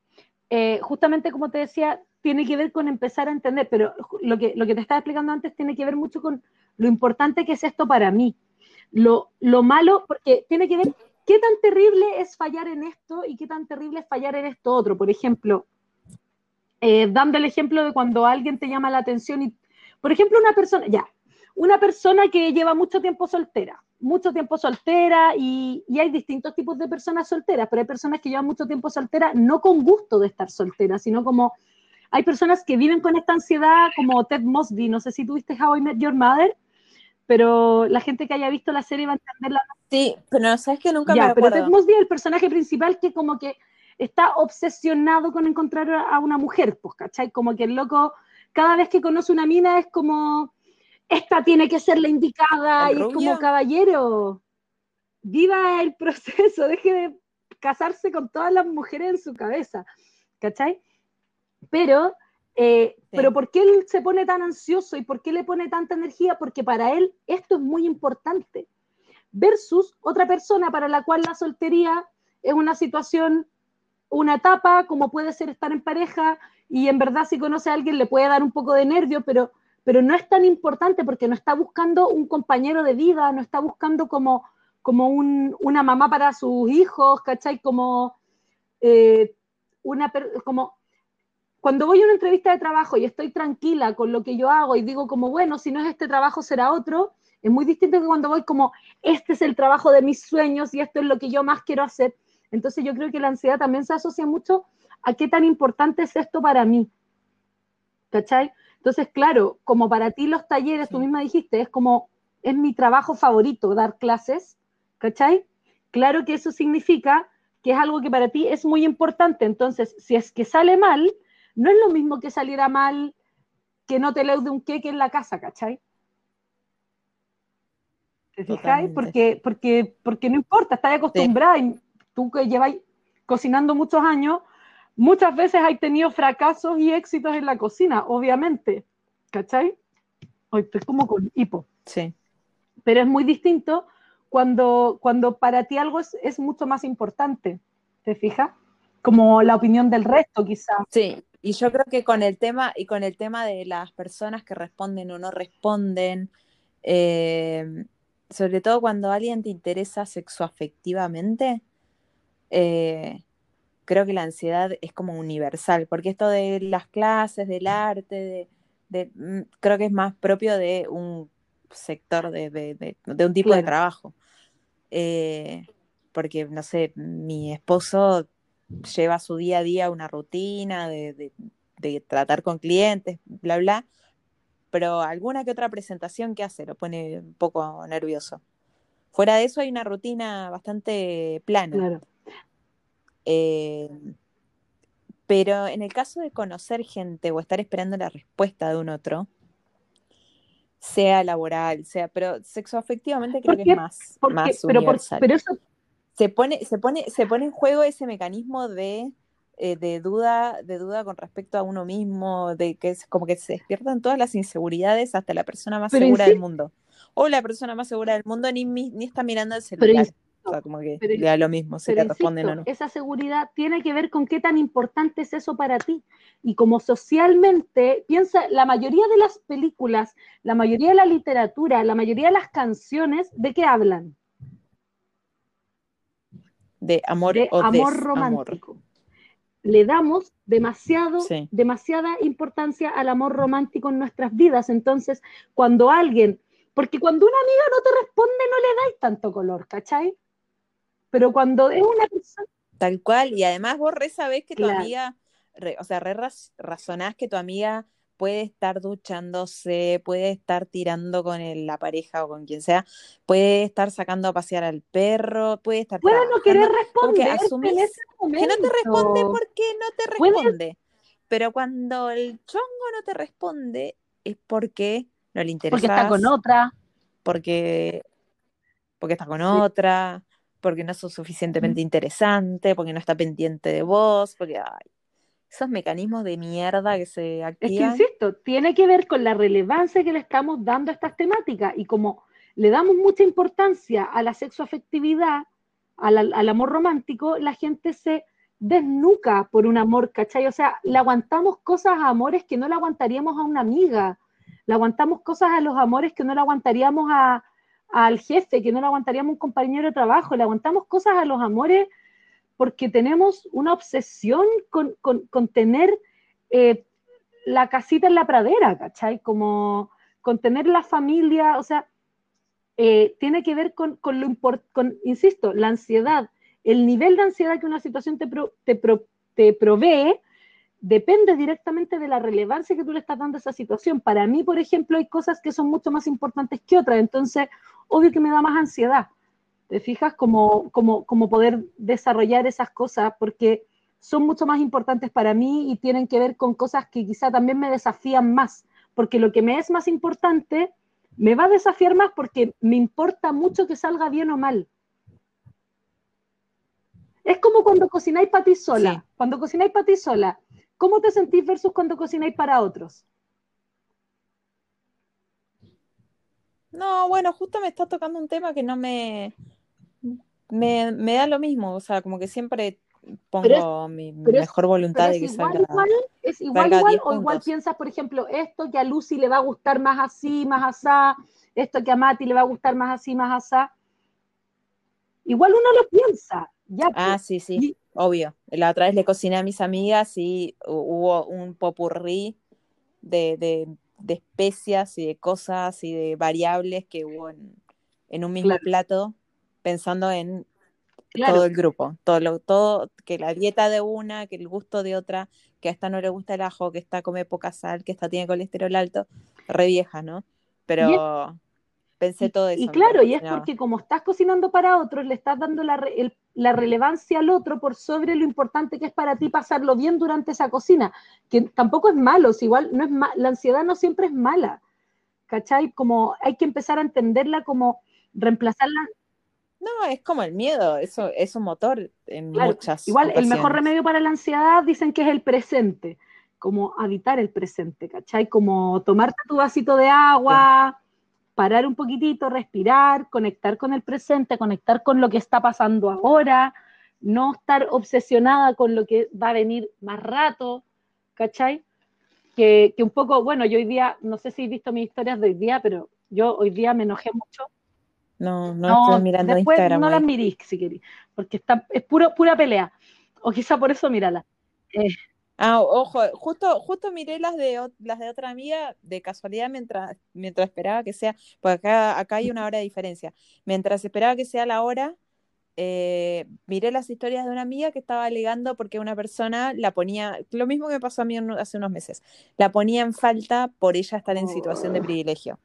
eh, justamente como te decía, tiene que ver con empezar a entender, pero lo que, lo que te estaba explicando antes tiene que ver mucho con lo importante que es esto para mí. Lo, lo malo, porque tiene que ver ¿Qué tan terrible es fallar en esto y qué tan terrible es fallar en esto otro? Por ejemplo, eh, dando el ejemplo de cuando alguien te llama la atención y, por ejemplo, una persona, ya, una persona que lleva mucho tiempo soltera, mucho tiempo soltera y, y, hay distintos tipos de personas solteras, pero hay personas que llevan mucho tiempo soltera no con gusto de estar soltera, sino como hay personas que viven con esta ansiedad como Ted Mosby, no sé si tuviste How I Met Your Mother, pero la gente que haya visto la serie va a entenderla. Sí, pero sabes que nunca me acuerdo. Pero Ted Mosby, el personaje principal que como que está obsesionado con encontrar a una mujer, pues, ¿cachai? Como que el loco, cada vez que conoce una mina es como, esta tiene que ser la indicada, y es como caballero, viva el proceso, deje de casarse con todas las mujeres en su cabeza, ¿cachai? Pero eh, pero ¿por qué él se pone tan ansioso y por qué le pone tanta energía? Porque para él esto es muy importante. Versus otra persona para la cual la soltería es una situación, una etapa, como puede ser estar en pareja, y en verdad si conoce a alguien le puede dar un poco de nervio, pero, pero no es tan importante porque no está buscando un compañero de vida, no está buscando como, como una mamá para sus hijos, ¿cachai? Como, eh, una, como cuando voy a una entrevista de trabajo y estoy tranquila con lo que yo hago y digo como, bueno, si no es este trabajo será otro, es muy distinto que cuando voy como, este es el trabajo de mis sueños y esto es lo que yo más quiero hacer. Entonces yo creo que la ansiedad también se asocia mucho a qué tan importante es esto para mí. ¿Cachai? Entonces, claro, como para ti los talleres, tú misma dijiste, es como, es mi trabajo favorito dar clases, ¿cachai? Claro que eso significa que es algo que para ti es muy importante. Entonces, si es que sale mal, no es lo mismo que saliera mal que no te leude un queque en la casa, ¿cachai? ¿Te fijáis? Porque, porque, porque no importa, estás acostumbrada y tú que llevas cocinando muchos años, muchas veces hay tenido fracasos y éxitos en la cocina, obviamente, ¿cachai? Hoy estoy como con hipo. Sí. Pero es muy distinto cuando, cuando para ti algo es, es mucho más importante. ¿Te fijas? Como la opinión del resto, quizás. Sí, y yo creo que con el tema, y con el tema de las personas que responden o no responden, eh, sobre todo cuando alguien te interesa sexoafectivamente, eh, creo que la ansiedad es como universal, porque esto de las clases, del arte, de, de- mm, creo que es más propio de un sector, de, de- un tipo de trabajo. Eh, porque, no sé, mi esposo lleva su día a día una rutina de, de- de tratar con clientes, bla, bla, pero alguna que otra presentación que hace lo pone un poco nervioso. Fuera de eso hay una rutina bastante plana. Claro. Eh, pero en el caso de conocer gente o estar esperando la respuesta de un otro, sea laboral, sea, pero sexoafectivamente creo ¿Por que es más, Porque, más pero, por- pero eso, Se pone, se pone, se pone en juego ese mecanismo de, eh, de duda, de duda con respecto a uno mismo, de que es como que se despiertan todas las inseguridades hasta la persona más Pero segura del mundo. O la persona más segura del mundo ni, ni está mirando el celular. O sea, como que pero- le da lo mismo si le responden insisto, o no. esa seguridad tiene que ver con qué tan importante es eso para ti. Y como socialmente, piensa, la mayoría de las películas, la mayoría de la literatura, la mayoría de las canciones, ¿de qué hablan? De amor de o amor desamor. romántico. Le damos demasiado, Sí. demasiada importancia al amor romántico en nuestras vidas. Entonces, cuando alguien, porque cuando una amiga no te responde, no le dais tanto color, ¿cachai? Pero cuando es una persona, Tal cual, y además vos re sabés que tu amiga, re- o sea, re raz- razonás que tu amiga puede estar duchándose, puede estar tirando con el- la pareja o con quien sea, puede estar sacando a pasear al perro, puede estar puede no querer que responder asumís en ese que no te responde porque no te responde. Pero cuando el chongo no te responde es porque no le interesa. porque está con otra. porque, porque está con Sí. otra, porque no sos suficientemente interesante, porque no está pendiente de vos, porque ay, esos mecanismos de mierda que se Es que, activan. insisto, tiene que ver con la relevancia que le estamos dando a estas temáticas y como le damos mucha importancia a la sexoafectividad, al, al amor romántico, la gente se desnuca por un amor, ¿cachai? O sea, le aguantamos cosas a amores que no le aguantaríamos a una amiga, le aguantamos cosas a los amores que no le aguantaríamos a, al jefe, que no le aguantaríamos un compañero de trabajo, le aguantamos cosas a los amores porque tenemos una obsesión con, con, con tener eh, la casita en la pradera, ¿cachai? Como con tener la familia, o sea, eh, tiene que ver con, con lo importante, insisto, la ansiedad, el nivel de ansiedad que una situación te, te, te provee depende directamente de la relevancia que tú le estás dando a esa situación. Para mí, por ejemplo, hay cosas que son mucho más importantes que otras, entonces, obvio que me da más ansiedad. ¿Te fijas? Como, como, como poder desarrollar esas cosas, porque son mucho más importantes para mí y tienen que ver con cosas que quizá también me desafían más, porque lo que me es más importante me va a desafiar más porque me importa mucho que salga bien o mal. Es como cuando cocináis para ti sola. Sí. Cuando cocináis para ti sola, ¿cómo te sentís versus cuando cocináis para otros? No, bueno, justo me está tocando un tema que no me, me, me da lo mismo, o sea, como que siempre pongo mi es- mejor voluntad de que igual, salga. igual, es igual, salga igual, 10 o igual piensas, por ejemplo, esto que a Lucy le va a gustar más así, más asá, esto que a Mati le va a gustar más así, más asá. Igual uno lo piensa, ya. Ah, pues. sí, sí, Y- obvio. La otra vez le cociné a mis amigas y hu- hubo un popurrí de, de, de especias y de cosas y de variables que hubo en, en un mismo Claro. plato, pensando en Claro. todo el grupo, todo, lo, todo, que la dieta de una, que el gusto de otra, que a esta no le gusta el ajo, que esta come poca sal, que esta tiene colesterol alto, re vieja, ¿no? Pero pensé todo eso. y claro, y es porque como estás cocinando para otros, le estás dando la, re- el- la relevancia al otro por sobre lo importante que es para ti pasarlo bien durante esa cocina, que tampoco es malo, si igual no es ma- la ansiedad no siempre es mala, ¿cachai? Como hay que empezar a entenderla como reemplazarla, No, es como el miedo, eso es un motor en Claro, muchas igual el mejor ocasiones. remedio para la ansiedad dicen que es el presente, como habitar el presente, ¿cachai? Como tomarte tu vasito de agua, parar un poquitito, respirar, conectar con el presente, conectar con lo que está pasando ahora, no estar obsesionada con lo que va a venir más rato, ¿cachai? Que, un poco, bueno, yo hoy día, no sé si has visto mis historias de hoy día, pero yo hoy día me enojé mucho. No, no, estoy mirando después No las mirís si querés, porque está, es puro, pura pelea. O quizá por eso mírala. Eh, Ah, ojo, justo, justo miré las de las de otra amiga de casualidad mientras, mientras esperaba que sea, porque acá, acá hay una hora de diferencia. Mientras esperaba que sea la hora, eh, miré las historias de una amiga que estaba alegando porque una persona la ponía, lo mismo que me pasó a mí hace unos meses, la ponía en falta por ella estar en situación de privilegio.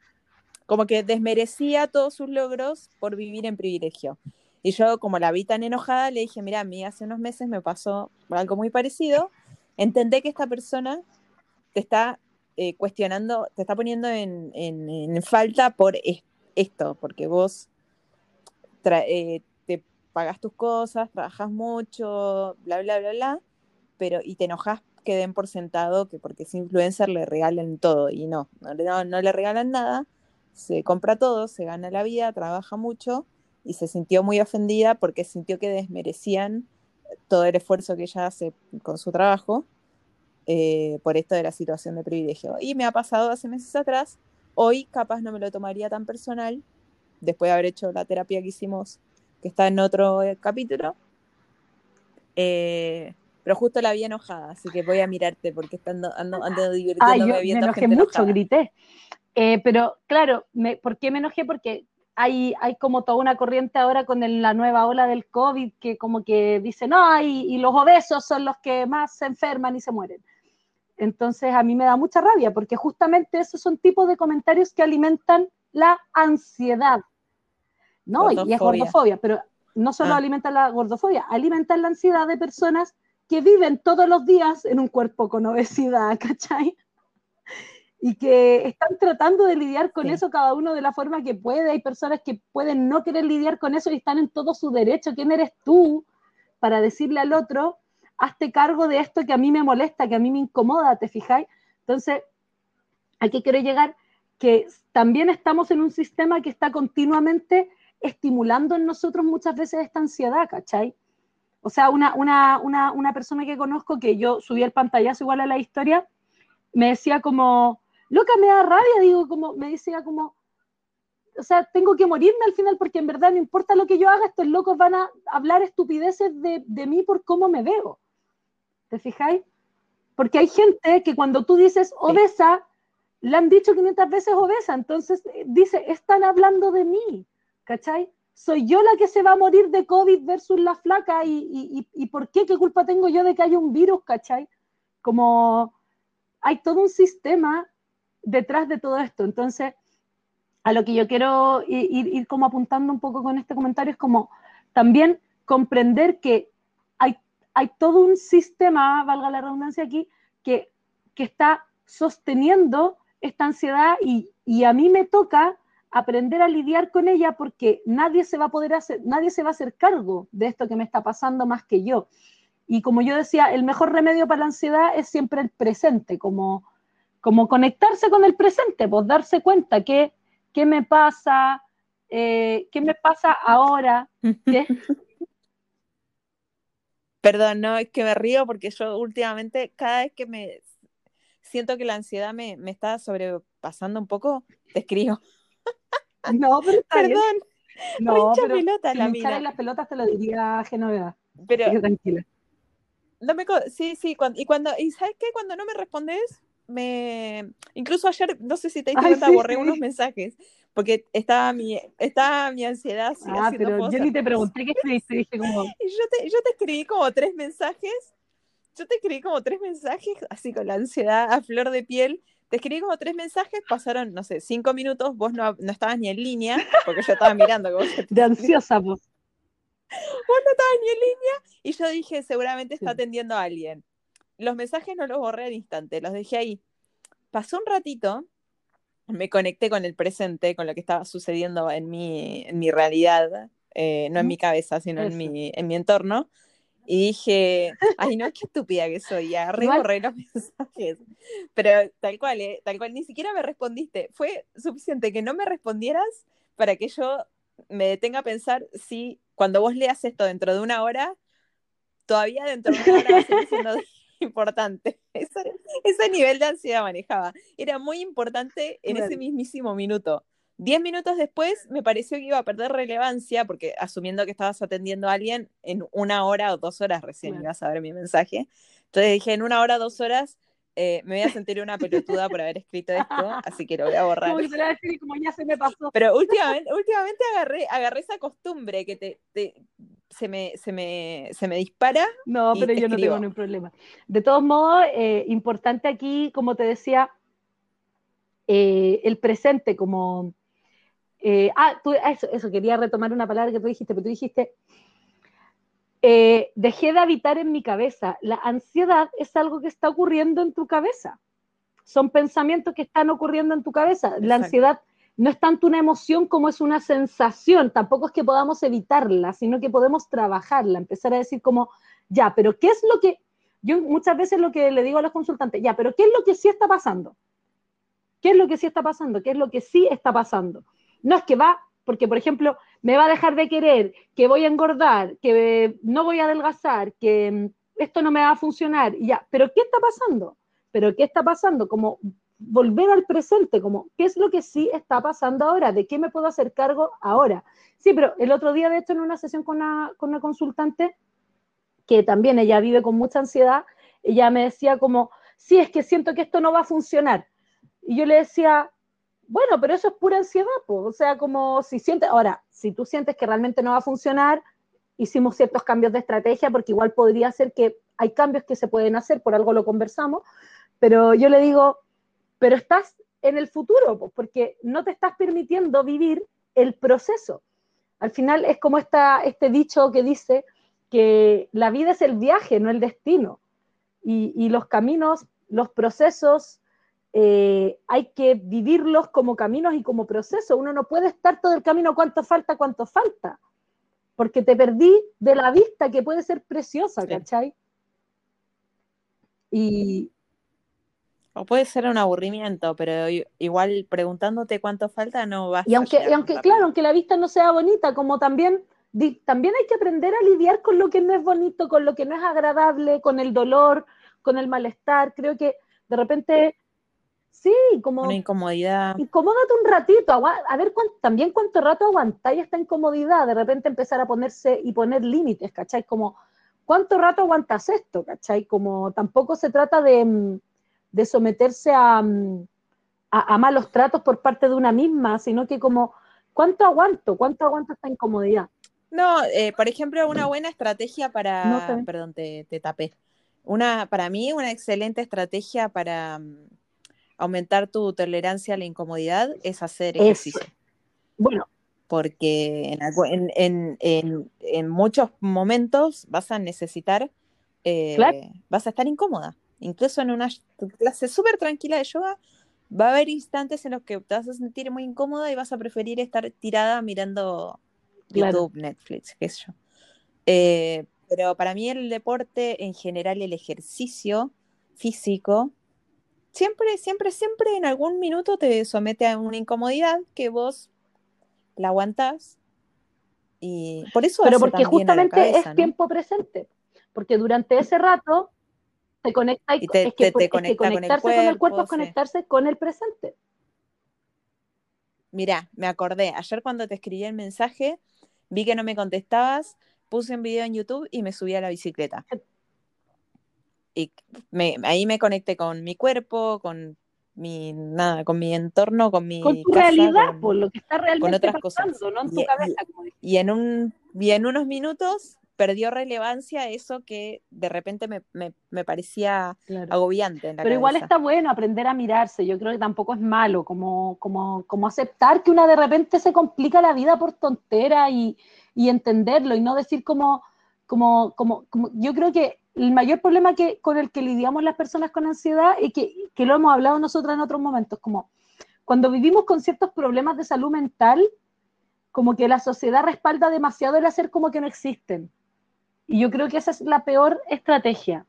Como que desmerecía todos sus logros por vivir en privilegio. Y yo, como la vi tan enojada, le dije, mira, a mí hace unos meses me pasó algo muy parecido entendé que esta persona te está eh, cuestionando, te está poniendo en, falta por esto, porque vos eh, te pagas tus cosas, trabajas mucho, bla, bla, bla, bla, pero y te enojas que den por sentado que porque es influencer le regalen todo y no, no, no le regalan nada, se compra todo, se gana la vida, trabaja mucho y se sintió muy ofendida porque sintió que desmerecían todo el esfuerzo que ella hace con su trabajo eh, por esto de la situación de privilegio. Y me ha pasado hace meses atrás, hoy capaz no me lo tomaría tan personal, después de haber hecho la terapia que hicimos, que está en otro eh, capítulo. Eh, pero justo la vi enojada, así que voy a mirarte porque ando, ando, ando divirtiéndome Ay, Me enojé mucho, grité. pero claro, me, ¿por qué me enojé? Porque hay, hay como toda una corriente ahora con la nueva ola del COVID que como que dice, no, y, los obesos son los que más se enferman y se mueren. Entonces a mí me da mucha rabia porque justamente esos son tipos de comentarios que alimentan la ansiedad. ¿No? Y es gordofobia, pero no solo ah. alimentan la gordofobia, alimentan la ansiedad de personas que viven todos los días en un cuerpo con obesidad, ¿cachai? Y que están tratando de lidiar con eso cada uno de la forma que puede. Hay personas que pueden no querer lidiar con eso y están en todo su derecho. ¿Quién eres tú para decirle al otro, hazte cargo de esto que a mí me molesta, que a mí me incomoda, ¿te fijáis? Entonces, aquí quiero llegar que también estamos en un sistema que está continuamente estimulando en nosotros muchas veces esta ansiedad, ¿cachai? O sea, una, una, una, una persona que conozco que yo subí el pantallazo igual a la historia, me decía como, loca, me da rabia, digo, como, me decía como, o sea, tengo que morirme al final porque en verdad no importa lo que yo haga, estos locos van a hablar estupideces de, de mí por cómo me veo. ¿Te fijáis? Porque hay gente que cuando tú dices obesa, le han dicho 500 veces obesa, entonces eh, dice, están hablando de mí, ¿cachai? Soy yo la que se va a morir de COVID versus la flaca y, y, y ¿por qué? ¿Qué culpa tengo yo de que haya un virus, ¿cachai? Como hay todo un sistema detrás de todo esto. Entonces, a lo que yo quiero ir, como apuntando un poco con este comentario es como también comprender que hay, hay todo un sistema, valga la redundancia aquí, que, que está sosteniendo esta ansiedad y, y, a mí me toca aprender a lidiar con ella porque nadie se va a poder hacer, nadie se va a hacer cargo de esto que me está pasando más que yo. Y como yo decía, el mejor remedio para la ansiedad es siempre el presente, como como conectarse con el presente, pues darse cuenta que, qué me pasa, eh, qué me pasa ahora. Perdón, no, es que me río porque yo últimamente, cada vez que me siento que la ansiedad me, está sobrepasando un poco, te escribo. No, pero Perdón. No, pero pelota, la mina. las pelotas te lo diría Genoveva. Pero tranquila. No me, sí, sí, y cuando, y ¿sabes qué? Cuando no me respondes, me. Incluso ayer, no sé si te diste cuenta, borré unos mensajes. Porque estaba mi, estaba mi ansiedad. ah, pero yo ni te pregunté qué escribiste. Dije como... Y yo te, yo te escribí como tres mensajes. Yo te escribí como tres mensajes, así con la ansiedad a flor de piel. Te escribí como tres mensajes, pasaron, no sé, cinco minutos, vos no, no estabas ni en línea, porque yo estaba mirando. de ansiosa, vos. Vos no estabas ni en línea, y yo dije, seguramente está atendiendo a alguien los mensajes no los borré al instante, los dejé ahí. Pasó un ratito, me conecté con el presente, con lo que estaba sucediendo en mi, en mi realidad, eh, no en mi cabeza, sino en mi, en mi entorno. y dije, ay, no, qué estúpida que soy, ya recorré los mensajes. Pero tal cual, ¿eh? tal cual, ni siquiera me respondiste. Fue suficiente que no me respondieras para que yo me detenga a pensar si cuando vos leas esto dentro de una hora, todavía dentro de una hora va a seguir siendo importante. Ese, nivel de ansiedad manejaba. Era muy importante en ese mismísimo minuto. Diez minutos después me pareció que iba a perder relevancia, porque asumiendo que estabas atendiendo a alguien, en una hora o dos horas recién ibas a ver mi mensaje. Entonces dije, en una hora o dos horas eh, me voy a sentir una pelotuda por haber escrito esto, así que lo voy a borrar. Como, ya se me pasó. Pero últimamente, últimamente agarré, agarré esa costumbre que te, se, me, se, me, se me dispara. No, pero yo no tengo ningún problema. De todos modos, eh, importante aquí, como te decía, eh, el presente como eh, ah, tú, eso, eso, quería retomar una palabra que tú dijiste, pero tú dijiste, dejé de habitar en mi cabeza. La ansiedad es algo que está ocurriendo en tu cabeza. Son pensamientos que están ocurriendo en tu cabeza. La ansiedad no es tanto una emoción como es una sensación. Tampoco es que podamos evitarla, sino que podemos trabajarla, empezar a decir como, ya, pero ¿qué es lo que... Yo muchas veces lo que le digo a los consultantes, ya, pero ¿qué es lo que sí está pasando? ¿Qué es lo que sí está pasando? ¿Qué es lo que sí está pasando? No es que va, porque por ejemplo, me va a dejar de querer, que voy a engordar, que no voy a adelgazar, que mm, esto no me va a funcionar, ya, pero ¿qué está pasando? ¿Pero qué está pasando? Como volver al presente, como qué es lo que sí está pasando ahora, de qué me puedo hacer cargo ahora. Sí, pero el otro día, de hecho, en una sesión con una, con una consultante, que también ella vive con mucha ansiedad, ella me decía como, sí, es que siento que esto no va a funcionar. Y yo le decía, bueno, pero eso es pura ansiedad, pues. o sea, como si sientes, ahora, si tú sientes que realmente no va a funcionar, hicimos ciertos cambios de estrategia, porque igual podría ser que hay cambios que se pueden hacer, por algo lo conversamos, pero yo le digo, pero estás en el futuro, porque no te estás permitiendo vivir el proceso. Al final es como esta, este dicho que dice que la vida es el viaje, no el destino. Y, y los caminos, los procesos, eh, hay que vivirlos como caminos y como procesos. Uno no puede estar todo el camino cuánto falta, cuánto falta, porque te perdí de la vista que puede ser preciosa, ¿cachai? Y... O puede ser un aburrimiento, pero igual preguntándote cuánto falta no vas y aunque, y aunque claro, aunque la vista no sea bonita, como también, también hay que aprender a lidiar con lo que no es bonito, con lo que no es agradable, con el dolor, con el malestar. Creo que de repente Sí, como... Una incomodidad. Incomódate un ratito, a ver también cuánto rato aguantáis esta incomodidad, de repente empezar a ponerse y poner límites, ¿cachai? Como, ¿cuánto rato aguantas esto, ¿cachai? Como tampoco se trata de, mm, someterse mm, a, a, malos tratos por parte de una misma, sino que como, ¿cuánto aguanto? ¿Cuánto aguanto esta incomodidad? No, eh, por ejemplo, una buena estrategia para... Perdón, te, te tapé. Una, para mí, una excelente estrategia para mm, aumentar tu tolerancia a la incomodidad es hacer ejercicio. Bueno. Porque en, muchos momentos vas a necesitar, eh, vas a estar incómoda. Incluso en una clase súper tranquila de yoga, va a haber instantes en los que te vas a sentir muy incómoda y vas a preferir estar tirada mirando YouTube, Netflix, qué sé yo. Eh, pero para mí el deporte en general, el ejercicio físico, siempre, siempre, siempre en algún minuto te somete a una incomodidad que vos la aguantás. Y por eso. Pero porque justamente es tiempo presente. Porque durante ese rato te conecta y, te, es que, conectarse con el cuerpo, es conectarse con el presente. Mira, me acordé, ayer cuando te escribí el mensaje, vi que no me contestabas, puse un video en YouTube y me subí a la bicicleta y ahí me conecté con mi cuerpo, con mi nada, con mi entorno, con mi con tu realidad, por lo que está realmente otras pasando, cosas. no en tu y, cabeza. y, en un y en unos minutos perdió relevancia eso que de repente me, me, parecía agobiante. Pero igual está bueno aprender a mirarse, yo creo que tampoco es malo, como, como, como aceptar que una de repente se complica la vida por tontera y, y entenderlo y no decir como, como, como, como, yo creo que el mayor problema que, con el que lidiamos las personas con ansiedad y que, que lo hemos hablado nosotros en otros momentos, como cuando vivimos con ciertos problemas de salud mental, como que la sociedad respalda demasiado el hacer como que no existen. Y yo creo que esa es la peor estrategia,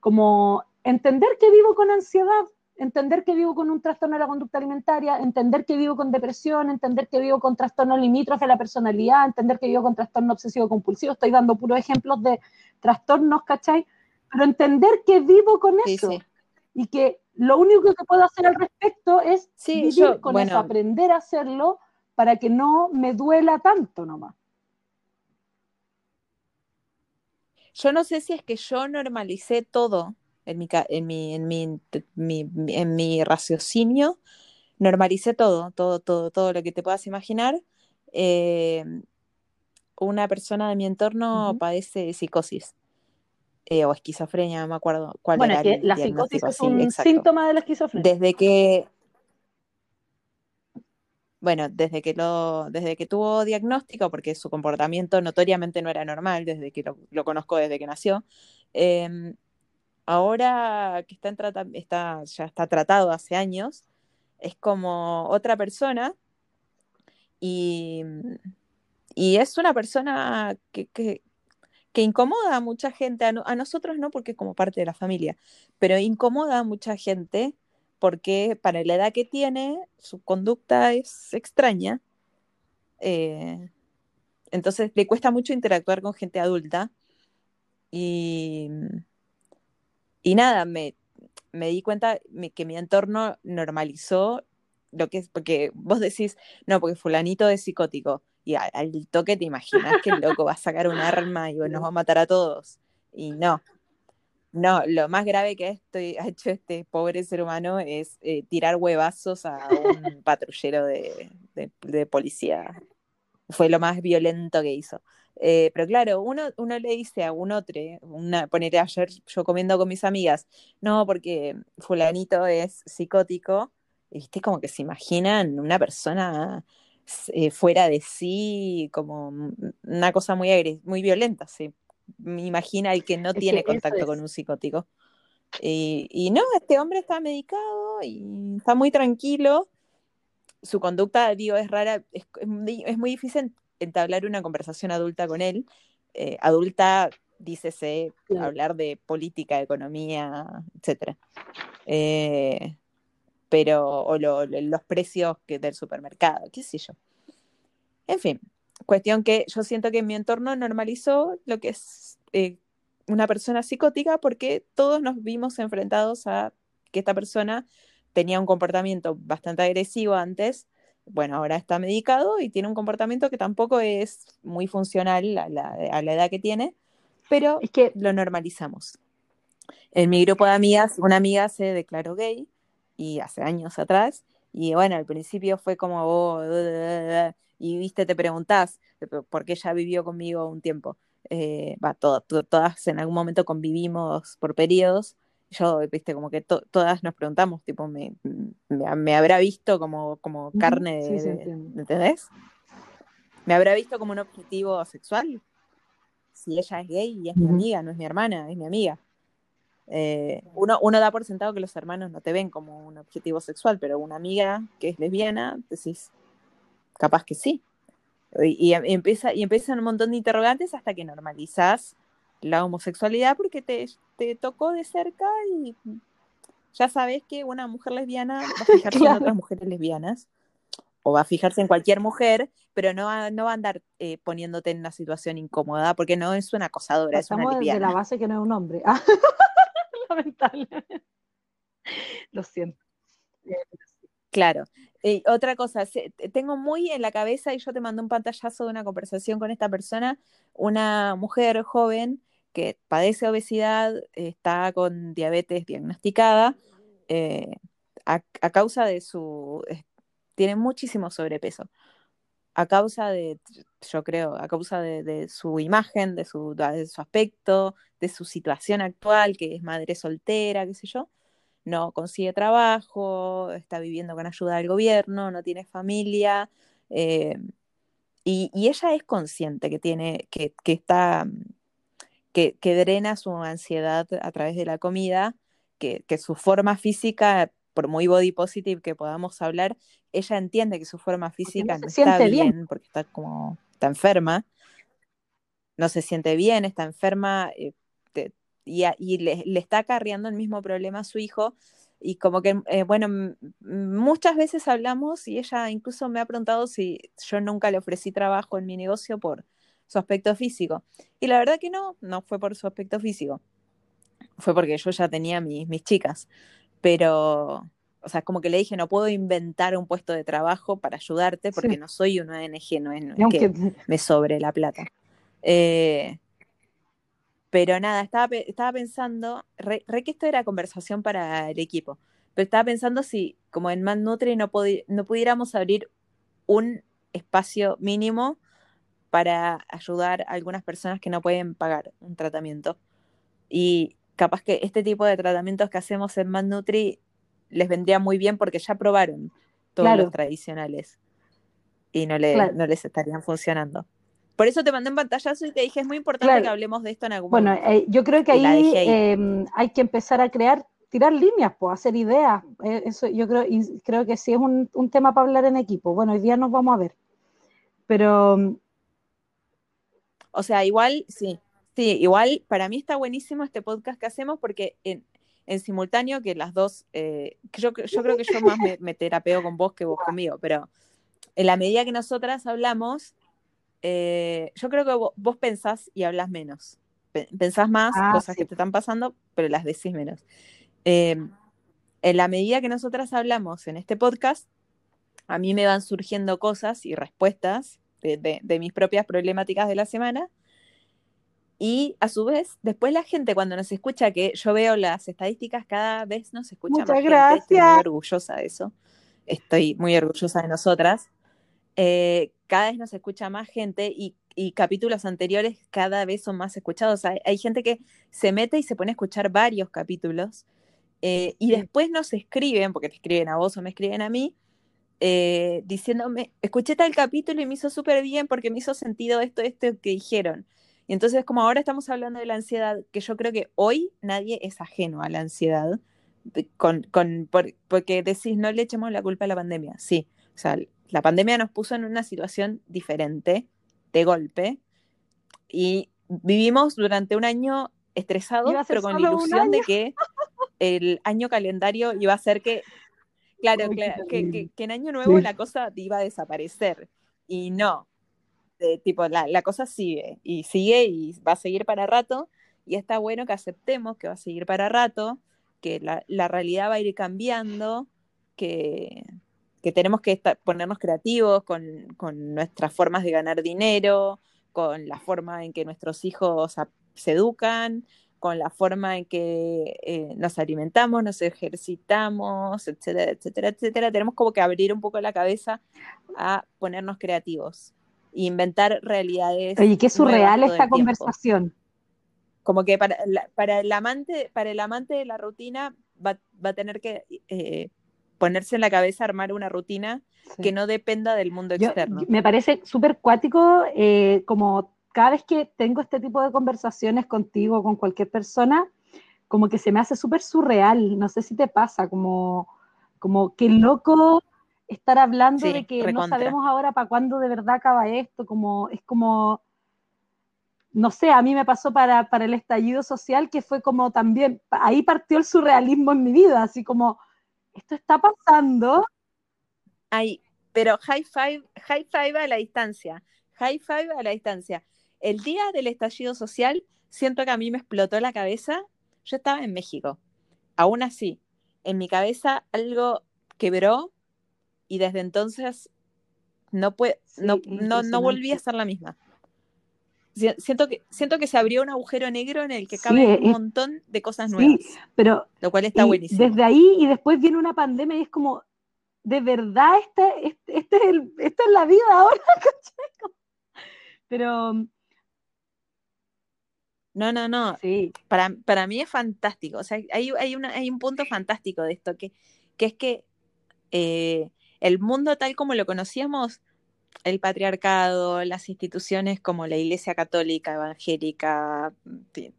como entender que vivo con ansiedad, entender que vivo con un trastorno de la conducta alimentaria, entender que vivo con depresión, entender que vivo con trastorno limítrofe de la personalidad, entender que vivo con trastorno obsesivo compulsivo, estoy dando puros ejemplos de trastornos, ¿cachai? Pero entender que vivo con eso y que lo único que puedo hacer al respecto es vivir con eso, aprender a hacerlo para que no me duela tanto nomás. Yo no sé si es que yo normalicé todo en mi, en mi, en mi, en mi raciocinio, normalicé todo, todo, todo, todo lo que te puedas imaginar. Eh, una persona de mi entorno padece de psicosis. Eh, o esquizofrenia, no me acuerdo cuál era. Bueno, la psicosis es un síntoma de la esquizofrenia. Desde que, bueno, desde que, lo, desde que tuvo diagnóstico, porque su comportamiento notoriamente no era normal, desde que lo, conozco desde que nació, em, ahora que está, en está ya está tratado hace años, es como otra persona y, y es una persona que, que, incomoda a mucha gente, a, a, nosotros no porque es como parte de la familia, pero incomoda a mucha gente porque para la edad que tiene, su conducta es extraña. Eh, entonces le cuesta mucho interactuar con gente adulta. Y, y nada, me, me di cuenta que mi entorno normalizó lo que es, porque vos decís, no, porque fulanito es psicótico, y al, al toque te imaginas que el loco va a sacar un arma y nos va a matar a todos. Y no, no, lo más grave que ha hecho este pobre ser humano es eh, tirar huevazos a un patrullero de, policía. Fue lo más violento que hizo. Eh, pero claro, uno, le dice a un otro, una, poner ayer yo comiendo con mis amigas, no, porque fulanito es psicótico, viste como que se imaginan una persona eh, fuera de sí, como una cosa muy, muy violenta, sí imagina el que no tiene contacto con un psicótico. Y, no, este hombre está medicado y está muy tranquilo. Su conducta, digo, es rara, es, muy difícil entablar una conversación adulta con él. Eh, adulta, dícese, hablar de política, economía, etc. Eh, pero, o los precios que, del supermercado, qué sé yo. En fin, Cuestión que yo siento que en mi entorno normalizó lo que es eh, una persona psicótica porque todos nos vimos enfrentados a que esta persona tenía un comportamiento bastante agresivo antes, bueno, ahora está medicado y tiene un comportamiento que tampoco es muy funcional a la, edad que tiene, pero es que lo normalizamos. En mi grupo de amigas, una amiga se declaró gay y hace años atrás, y bueno, al principio fue como, oh, y viste, te preguntás, porque ella vivió conmigo un tiempo. Eh, va, todas en algún momento convivimos por periodos. Yo, viste, como que todas nos preguntamos, tipo, ¿me, me, habrá visto como, como carne de, ¿entendés? ¿Me habrá visto como un objetivo sexual? Si ella es gay y es mi amiga, no es mi hermana, es mi amiga. Eh, uno, uno da por sentado que los hermanos no te ven como un objetivo sexual, pero una amiga que es lesbiana, decís, capaz que sí. Y, empieza, y empiezan un montón de interrogantes hasta que normalizas la homosexualidad porque te, te tocó de cerca y ya sabes que una mujer lesbiana va a fijarse en otras mujeres lesbianas o va a fijarse en cualquier mujer, pero no va, no va a andar eh, poniéndote en una situación incómoda porque no es una acosadora, es una lesbiana. de la base que no es un hombre. Ah, lamentable. Lo siento. Claro, y otra cosa, tengo muy en la cabeza, y yo te mandé un pantallazo de una conversación con esta persona, una mujer joven que padece obesidad, está con diabetes diagnosticada, eh, a, causa de su... tiene muchísimo sobrepeso. A causa de, yo creo, a causa de, su imagen, de su, de su aspecto, de su situación actual, que es madre soltera, qué sé yo no consigue trabajo, está viviendo con ayuda del gobierno, no tiene familia. Eh, y, ella es consciente que tiene, que, está, que, drena su ansiedad a través de la comida, que, su forma física, por muy body positive que podamos hablar, ella entiende que su forma física no, está bien, porque está como está enferma. no se siente bien, está enferma eh, y, le, está acarreando el mismo problema a su hijo. Y como que, eh, bueno, muchas veces hablamos y ella incluso me ha preguntado si yo nunca le ofrecí trabajo en mi negocio por su aspecto físico. Y la verdad que no, no fue por su aspecto físico. Fue porque yo ya tenía mis, mis chicas. Pero, o sea, como que le dije, no puedo inventar un puesto de trabajo para ayudarte porque no soy una ONG, no es, que me sobre la plata. Eh, pero nada, estaba, estaba pensando, re, que esto era conversación para el equipo, pero estaba pensando si como en Man Nutri no, no pudiéramos abrir un espacio mínimo para ayudar a algunas personas que no pueden pagar un tratamiento. Y capaz que este tipo de tratamientos que hacemos en Man Nutri les vendría muy bien porque ya probaron todos los tradicionales y no, no les estarían funcionando. Por eso te mandé un pantallazo y te dije, es muy importante que hablemos de esto en algún momento. Bueno, eh, yo creo que ahí, em, hay que empezar a crear, tirar líneas, pues, hacer ideas. Eh, eso yo creo, y creo que sí es un, un, tema para hablar en equipo. Bueno, hoy día nos vamos a ver. Pero. O sea, igual, sí. Sí, igual para mí está buenísimo este podcast que hacemos porque en, en simultáneo que las dos, eh, yo, yo, creo que yo más me, terapeo con vos que vos conmigo, pero en la medida que nosotras hablamos, eh, yo creo que vos, pensás y hablas menos. Pensás más ah, cosas que te están pasando, pero las decís menos. Em, en la medida que nosotras hablamos en este podcast, a mí me van surgiendo cosas y respuestas de mis propias problemáticas de la semana y a su vez, después la gente cuando nos escucha, que yo veo las estadísticas, cada vez nos escucha más gracias. Estoy muy orgullosa de eso. Estoy muy orgullosa de nosotras. Eh, cada vez nos escucha más gente y, capítulos anteriores cada vez son más escuchados. Hay, hay, gente que se mete y se pone a escuchar varios capítulos eh, y después nos escriben, porque te escriben a vos o me escriben a mí, eh, diciéndome, escuché tal capítulo y me hizo súper bien porque me hizo sentido esto, esto que dijeron. Y entonces, como ahora estamos hablando de la ansiedad, que yo creo que hoy nadie es ajeno a la ansiedad, con, con, porque decís, no le echemos la culpa a la pandemia. Sí, o sea, la pandemia nos puso en una situación diferente, de golpe, y vivimos durante un año estresados, pero con la ilusión de que el año calendario iba a ser que, claro, que, que, en año nuevo la cosa iba a desaparecer. Y no, tipo, la, cosa sigue y sigue y va a seguir para rato y está bueno que aceptemos que va a seguir para rato, que la, realidad va a ir cambiando, que, tenemos que ponernos creativos con, nuestras formas de ganar dinero, con la forma en que nuestros hijos se educan, con la forma en que eh, nos alimentamos, nos ejercitamos, etcétera, etcétera, etcétera. Tenemos como que abrir un poco la cabeza a ponernos creativos inventar realidades. Oye, qué surreal esta conversación. Como que para, para, el amante, para el amante de la rutina va, a tener que eh, ponerse en la cabeza armar una rutina que no dependa del mundo externo. Me parece súper cuático, eh, como cada vez que tengo este tipo de conversaciones contigo o con cualquier persona, como que se me hace súper surreal, no sé si te pasa, como, como qué loco estar hablando de que no sabemos ahora para cuándo de verdad acaba esto, como es como, no sé, a mí me pasó para, para el estallido social que fue como también, ahí partió el surrealismo en mi vida, así como, esto está pasando. Ahí, pero high five, high five a la distancia, high five a la distancia. El día del estallido social, siento que a mí me explotó la cabeza, yo estaba en México, aún así, en mi cabeza algo quebró y desde entonces no, puede, no, no, volví a ser la misma. Siento que, siento que se abrió un agujero negro en el que cabe un montón de cosas nuevas. pero lo cual está buenísimo. Desde ahí y después viene una pandemia y es como, de verdad, este, este, este es el, esta es la vida ahora, Pero. No, no, no. Sí. Para, para mí es fantástico. O sea, hay, hay, una, hay un punto fantástico de esto, que, que es que eh, el mundo tal como lo conocíamos, el patriarcado, las instituciones como la Iglesia Católica, Evangélica,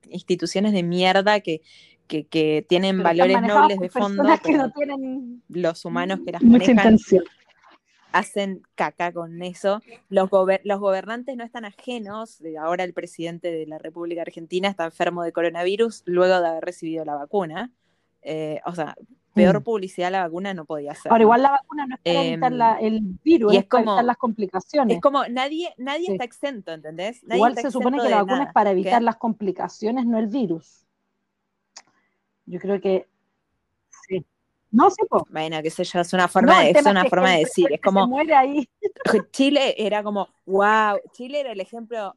instituciones de mierda que, que, tienen valores nobles de fondo, que no tienen los humanos que las mucha manejan, hacen caca con eso. Los, los gobernantes no están ajenos. Ahora el presidente de la República Argentina está enfermo de coronavirus luego de haber recibido la vacuna. Eh, o sea, peor mm. publicidad la vacuna no podía ser. Ahora, igual la vacuna no es para evitar em, el virus, es, para evitar las complicaciones. Es como nadie, nadie está exento, ¿entendés? igual se supone que la vacuna es para evitar las complicaciones, no el virus. Yo creo que sí. No sé. Bueno, qué sé yo, es una forma, de, es una forma de decir. Es como. muere ahí. Chile era como, wow, Chile era el ejemplo.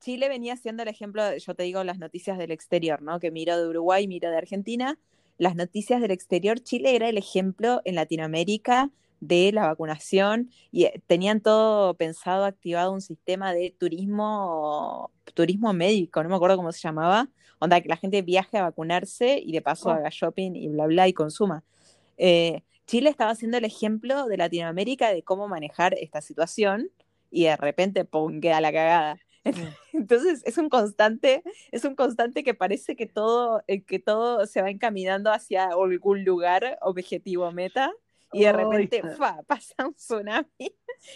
Chile venía siendo el ejemplo, yo te digo las noticias del exterior, ¿no? Que miro de Uruguay, miro de Argentina, las noticias del exterior, Chile era el ejemplo en Latinoamérica de la vacunación y eh, tenían todo pensado, activado un sistema de turismo, turismo médico, no me acuerdo cómo se llamaba, onda que la gente viaje a vacunarse y de paso oh. haga shopping y bla, bla y consuma. Eh, Chile estaba siendo el ejemplo de Latinoamérica de cómo manejar esta situación y de repente, ¡pum!, queda la cagada. Entonces es un constante, es un constante que parece que todo, eh, que todo se va encaminando hacia algún lugar, objetivo, meta, y de repente pasa un tsunami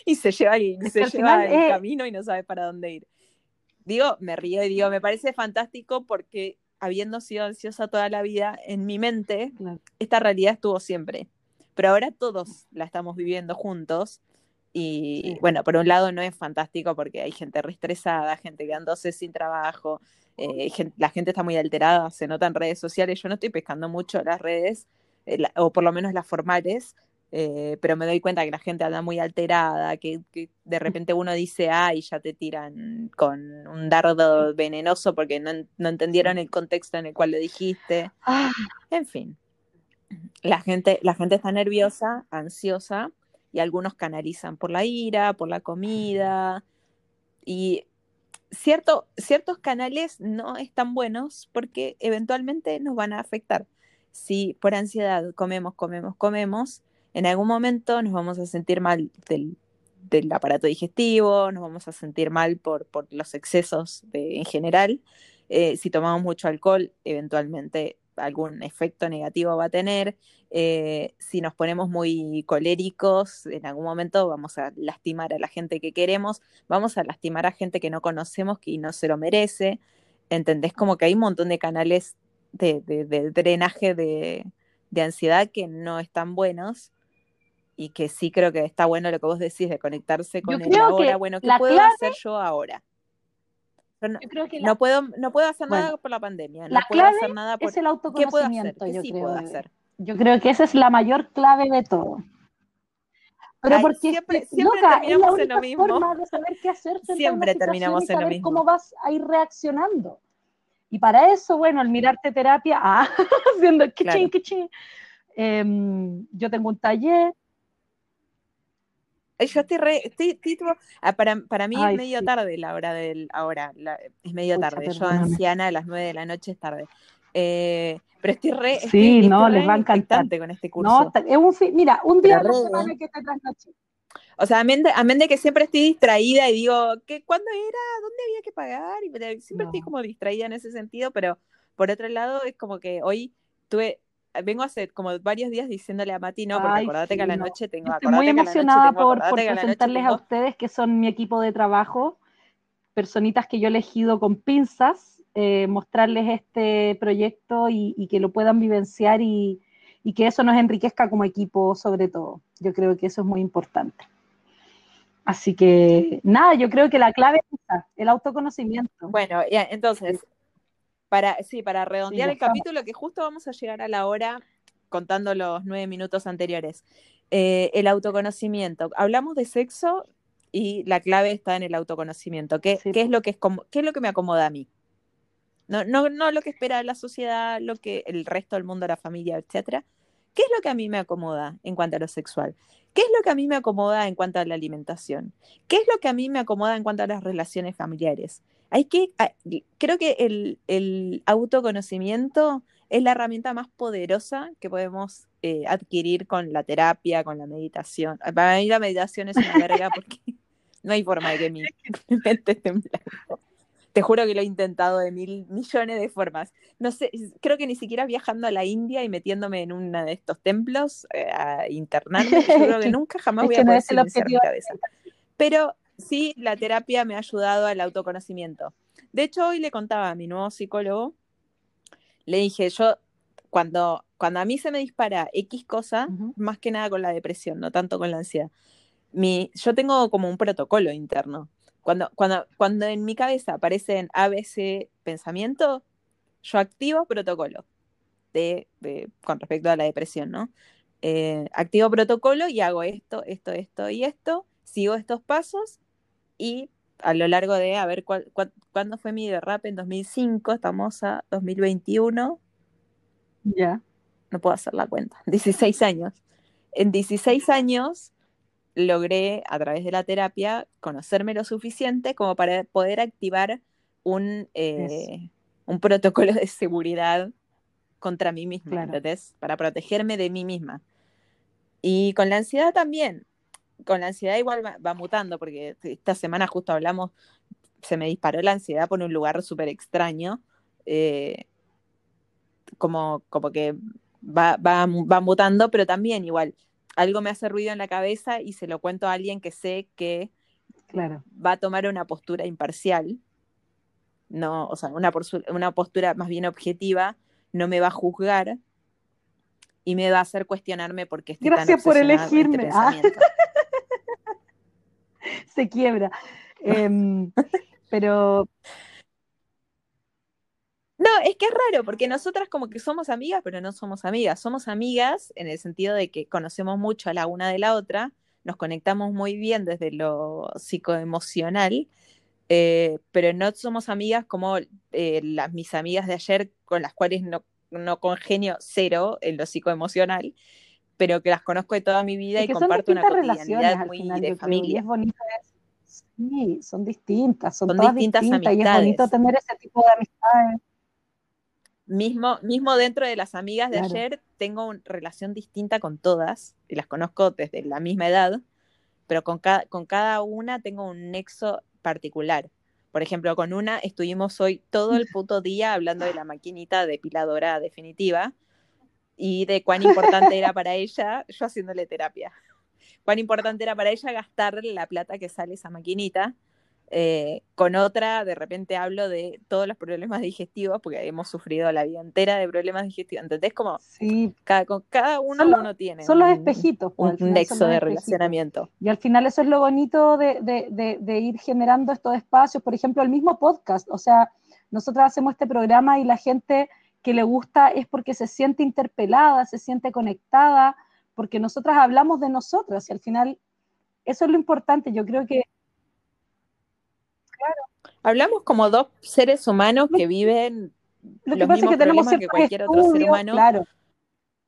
y se lleva, y se lleva el camino y no sabe para dónde ir. Digo, me río y digo, me parece fantástico porque habiendo sido ansiosa toda la vida, en mi mente, esta realidad estuvo siempre. Pero ahora todos la estamos viviendo juntos y bueno, por un lado no es fantástico porque hay gente reestresada, gente quedándose sin trabajo, eh, la gente está muy alterada, se nota en redes sociales. Yo no estoy pescando mucho las redes, eh, o por lo menos las formales, eh, pero me doy cuenta que la gente anda muy alterada, que, de repente uno dice ah y ya te tiran con un dardo venenoso porque no, no entendieron el contexto en el cual lo dijiste. Ah. En fin, la gente, la gente está nerviosa, ansiosa y algunos canalizan por la ira, por la comida, y cierto, ciertos canales no están buenos porque eventualmente nos van a afectar. Si por ansiedad comemos, comemos, comemos, en algún momento nos vamos a sentir mal del, aparato digestivo, nos vamos a sentir mal por, por los excesos en general. Eh, si tomamos mucho alcohol, eventualmente algún efecto negativo va a tener. Eh, si nos ponemos muy coléricos, en algún momento vamos a lastimar a la gente que queremos, vamos a lastimar a gente que no conocemos y no se lo merece. ¿Entendés? Como que hay un montón de canales de, drenaje de, ansiedad que no están buenos y que sí creo que está bueno lo que vos decís de conectarse con el ahora. Bueno, ¿qué puedo hacer yo ahora? No, yo creo que no, puedo, no puedo hacer nada por la pandemia. La puedo hacer nada por... es el autoconocimiento, yo creo. hacer? Yo creo que esa es la mayor clave de todo. Pero porque siempre, siempre terminamos en lo mismo. Forma de saber qué hacer siempre terminamos en lo mismo. cómo vas a ir reaccionando. Y para eso, bueno, al mirarte terapia, ah, haciendo kichín, claro. Em, yo tengo un taller yo estoy re, estoy, ah, para, para, mí es medio tarde la hora del, ahora, es medio tarde, yo anciana a las nueve de la noche es tarde. Eh, pero estoy re, sí, no, les va a encantar con este curso. No, es un mira, un día la que te trasnoche. O sea, amén de, de, que siempre estoy distraída y digo, ¿qué, ¿cuándo era? ¿Dónde había que pagar? Y siempre estoy como distraída en ese sentido, pero por otro lado es como que hoy tuve, vengo hace como varios días diciéndole a Mati, no, porque acordate que a la noche tengo. Estoy muy emocionada por, presentarles a ustedes que son mi equipo de trabajo, personitas que yo he elegido con pinzas, eh, mostrarles este proyecto y, que lo puedan vivenciar y, que eso nos enriquezca como equipo sobre todo. Yo creo que eso es muy importante. Así que nada, yo creo que la clave es el autoconocimiento. Bueno, entonces, para, sí, para redondear el capítulo, que justo vamos a llegar a la hora contando los nueve minutos anteriores. Eh, el autoconocimiento. Hablamos de sexo y la clave está en el autoconocimiento. ¿Qué, ¿qué es, lo que es, qué es lo que me acomoda a mí? No, no, no lo que espera la sociedad, lo que el resto del mundo, la familia, etcétera. ¿Qué es lo que a mí me acomoda en cuanto a lo sexual? ¿Qué es lo que a mí me acomoda en cuanto a la alimentación? ¿Qué es lo que a mí me acomoda en cuanto a las relaciones familiares? Hay que, ah, creo que el, autoconocimiento es la herramienta más poderosa que podemos eh, adquirir con la terapia, con la meditación. Para mí la meditación es una verga porque no hay forma de que mi mente esté en blanco. Te juro que lo he intentado de mil millones de formas. No sé, creo que ni siquiera viajando a la India y metiéndome en uno de estos templos eh, a internarme, yo creo que nunca jamás voy a poder silenciar mi cabeza. Pero sí, la terapia me ha ayudado al autoconocimiento. De hecho, hoy le contaba a mi nuevo psicólogo, le dije, yo cuando, cuando a mí se me dispara X cosa, más que nada con la depresión, no tanto con la ansiedad, mi, yo tengo como un protocolo interno. Cuando, cuando, cuando en mi cabeza aparecen ABC pensamiento, yo activo protocolo de, con respecto a la depresión, ¿no? Eh, activo protocolo y hago esto, esto, esto y esto, sigo estos pasos y a lo largo de, a ver, ¿cuándo fue mi derrape? En 2005, estamos a 2021. Ya. No puedo hacer la cuenta. 16 años. En 16 años logré, a través de la terapia, conocerme lo suficiente como para poder activar un, eh, un protocolo de seguridad contra mí misma, Para protegerme de mí misma. Y con la ansiedad también con la ansiedad igual va, mutando, porque esta semana justo hablamos, se me disparó la ansiedad por un lugar súper extraño, eh, como, como que va, va, mutando, pero también igual, algo me hace ruido en la cabeza y se lo cuento a alguien que sé que claro. va a tomar una postura imparcial, no, o sea, una, una postura más bien objetiva, no me va a juzgar y me va a hacer cuestionarme por qué estoy Gracias por este elegirme. Ah. se quiebra. Em, pero. No, es que es raro, porque nosotras como que somos amigas, pero no somos amigas. Somos amigas en el sentido de que conocemos mucho a la una de la otra, nos conectamos muy bien desde lo psicoemocional, eh, pero no somos amigas como eh, las, mis amigas de ayer con las cuales no, no congenio cero en lo psicoemocional pero que las conozco de toda mi vida y comparto una cotidianidad muy de familia. es bonito Sí, son distintas, son, todas distintas, distintas y es bonito tener ese tipo de amistades. Mismo, mismo dentro de las amigas de ayer, tengo una relación distinta con todas, y las conozco desde la misma edad, pero con cada, con cada una tengo un nexo particular. Por ejemplo, con una estuvimos hoy todo el puto día hablando de la maquinita depiladora definitiva, y de cuán importante era para ella, yo haciéndole terapia, cuán importante era para ella gastar la plata que sale esa maquinita. Eh, con otra, de repente hablo de todos los problemas digestivos, porque hemos sufrido la vida entera de problemas digestivos. ¿Entendés? Como sí. cada, con cada uno uno tiene. Son los espejitos. Pues, un, nexo de relacionamiento. Y al final eso es lo bonito de, de, de, ir generando estos espacios. Por ejemplo, el mismo podcast. O sea, nosotros hacemos este programa y la gente que le gusta es porque se siente interpelada, se siente conectada, porque nosotras hablamos de nosotras y al final eso es lo importante. Yo creo que... Claro. Hablamos como dos seres humanos que viven lo que pasa es que tenemos que cualquier otro ser humano claro,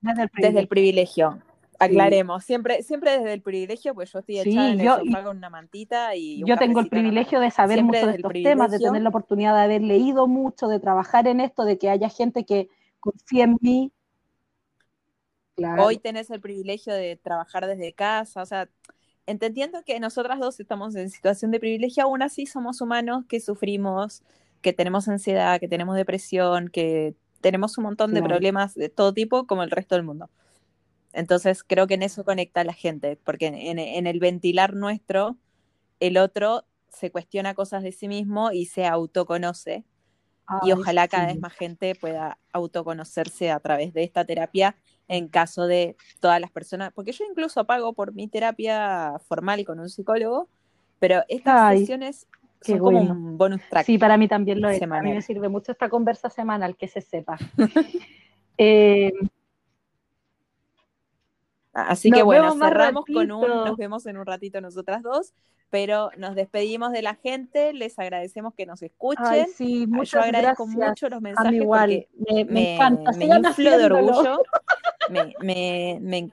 desde el privilegio. Aclaremos, siempre, siempre desde el privilegio, pues yo estoy echada en yo, con una mantita y Yo tengo el privilegio de saber mucho de estos temas, de tener la oportunidad de haber leído mucho, de trabajar en esto, de que haya gente que confíe en mí. Hoy tenés el privilegio de trabajar desde casa, o sea, entendiendo que nosotras dos estamos en situación de privilegio, aún así somos humanos que sufrimos, que tenemos ansiedad, que tenemos depresión, que tenemos un montón de problemas de todo tipo como el resto del mundo. Entonces creo que en eso conecta a la gente, porque en, el ventilar nuestro, el otro se cuestiona cosas de sí mismo y se autoconoce. y ojalá cada vez más gente pueda autoconocerse a través de esta terapia en caso de todas las personas, porque yo incluso pago por mi terapia formal con un psicólogo, pero estas sesiones son como un bonus track. Sí, para mí también lo es. A mí me sirve mucho esta conversa semanal, que se sepa. eh, Así que bueno, cerramos con un, nos vemos en un ratito nosotras dos, pero nos despedimos de la gente, les agradecemos que nos escuchen. Ay, sí, muchas Yo agradezco mucho los mensajes igual. me, me, encanta. me inflo de orgullo, me, me,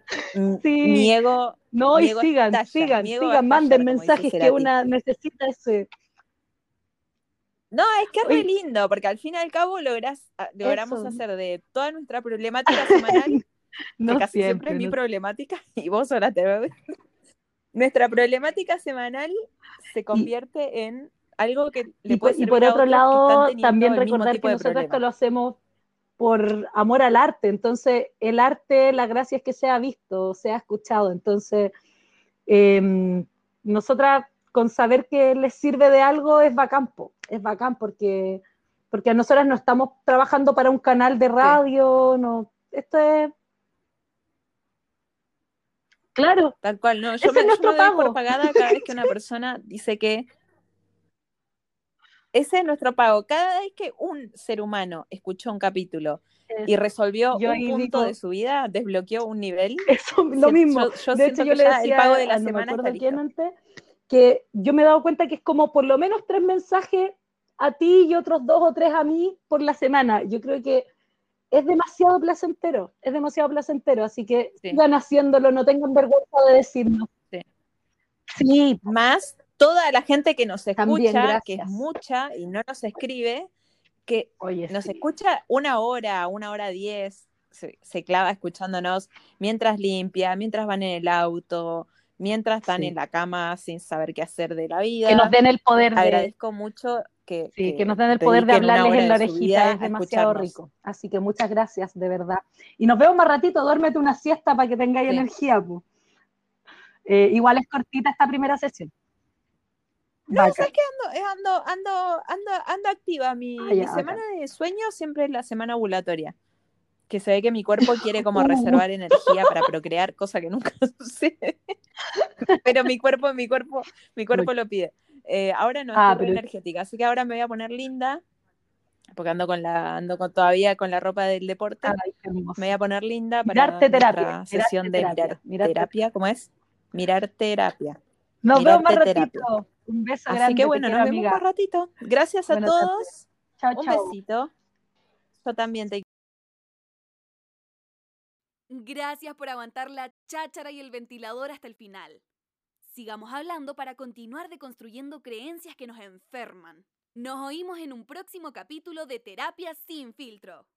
niego. No, y sigan, sigan, sigan, manden mensajes que una necesita ese. No, es que es re lindo, porque al fin y al cabo ah, logramos hacer de toda nuestra problemática semanal no que casi siempre, mi problemática y vos ahora te Nuestra problemática semanal se convierte en algo que le Y por, puede y por servir a otro lado, también recordar que nosotros esto lo hacemos por amor al arte. Entonces, el arte, la gracia es que sea visto, sea escuchado. Entonces, eh, nosotras con saber que les sirve de algo es bacán, po. es bacán porque, porque nosotras no estamos trabajando para un canal de radio, no, esto es... Claro, Tal cual, no, Ese yo me, es yo nuestro me doy por pagada cada vez que una persona dice que ese es nuestro pago. Cada vez que un ser humano escuchó un capítulo y resolvió Yo un punto digo- de su vida, desbloqueó un nivel, Eso, lo mismo. yo- yo de siento hecho, yo que le el pago de la no me semana está quién antes, que yo me he dado cuenta que es como por lo menos tres mensajes a ti y otros dos o tres a mí por la semana. Yo creo que es demasiado placentero, es demasiado placentero, así que Sí. sigan haciéndolo, no tengan vergüenza de decirnos. Sí. Sí, más toda la gente que nos escucha, También, que es mucha y no nos escribe, que oye, nos sí. escucha una hora, una hora diez, se, se clava escuchándonos mientras limpia, mientras van en el auto, mientras están Sí. en la cama sin saber qué hacer de la vida. que nos den el poder de, Agradezco mucho que, sí, que nos den el poder de hablarles en la orejita, es demasiado rico. Así que muchas gracias, de verdad. Y nos vemos más ratito, duérmete una siesta para que tengáis Sí. energía. po. Eh, igual es cortita esta primera sesión. No, Bacán. ¿sabes qué? Ando, eh, ando, ando, ando, ando activa. Mi, Ah, ya, mi semana de sueño siempre es la semana ovulatoria. Que se ve que mi cuerpo quiere como reservar energía para procrear, cosa que nunca sucede. Pero mi cuerpo, mi cuerpo, mi cuerpo lo pide. Eh, ahora no Ah, estoy pero- energética, así que ahora me voy a poner linda, porque ando con la, ando con, todavía con la ropa del deporte. Ay. Me voy a poner linda para Mirarte terapia, nuestra mirarte sesión de terapia, mirar terapia, ¿cómo es? Mirar terapia. Nos vemos más ratito. Un beso Así grande. que bueno, quiero, nos vemos amiga. más ratito. Gracias a Buenas todos. Chao, Un chao. besito. Yo también te Gracias por aguantar la cháchara y el ventilador hasta el final. Sigamos hablando para continuar deconstruyendo creencias que nos enferman. Nos oímos en un próximo capítulo de Terapia sin filtro.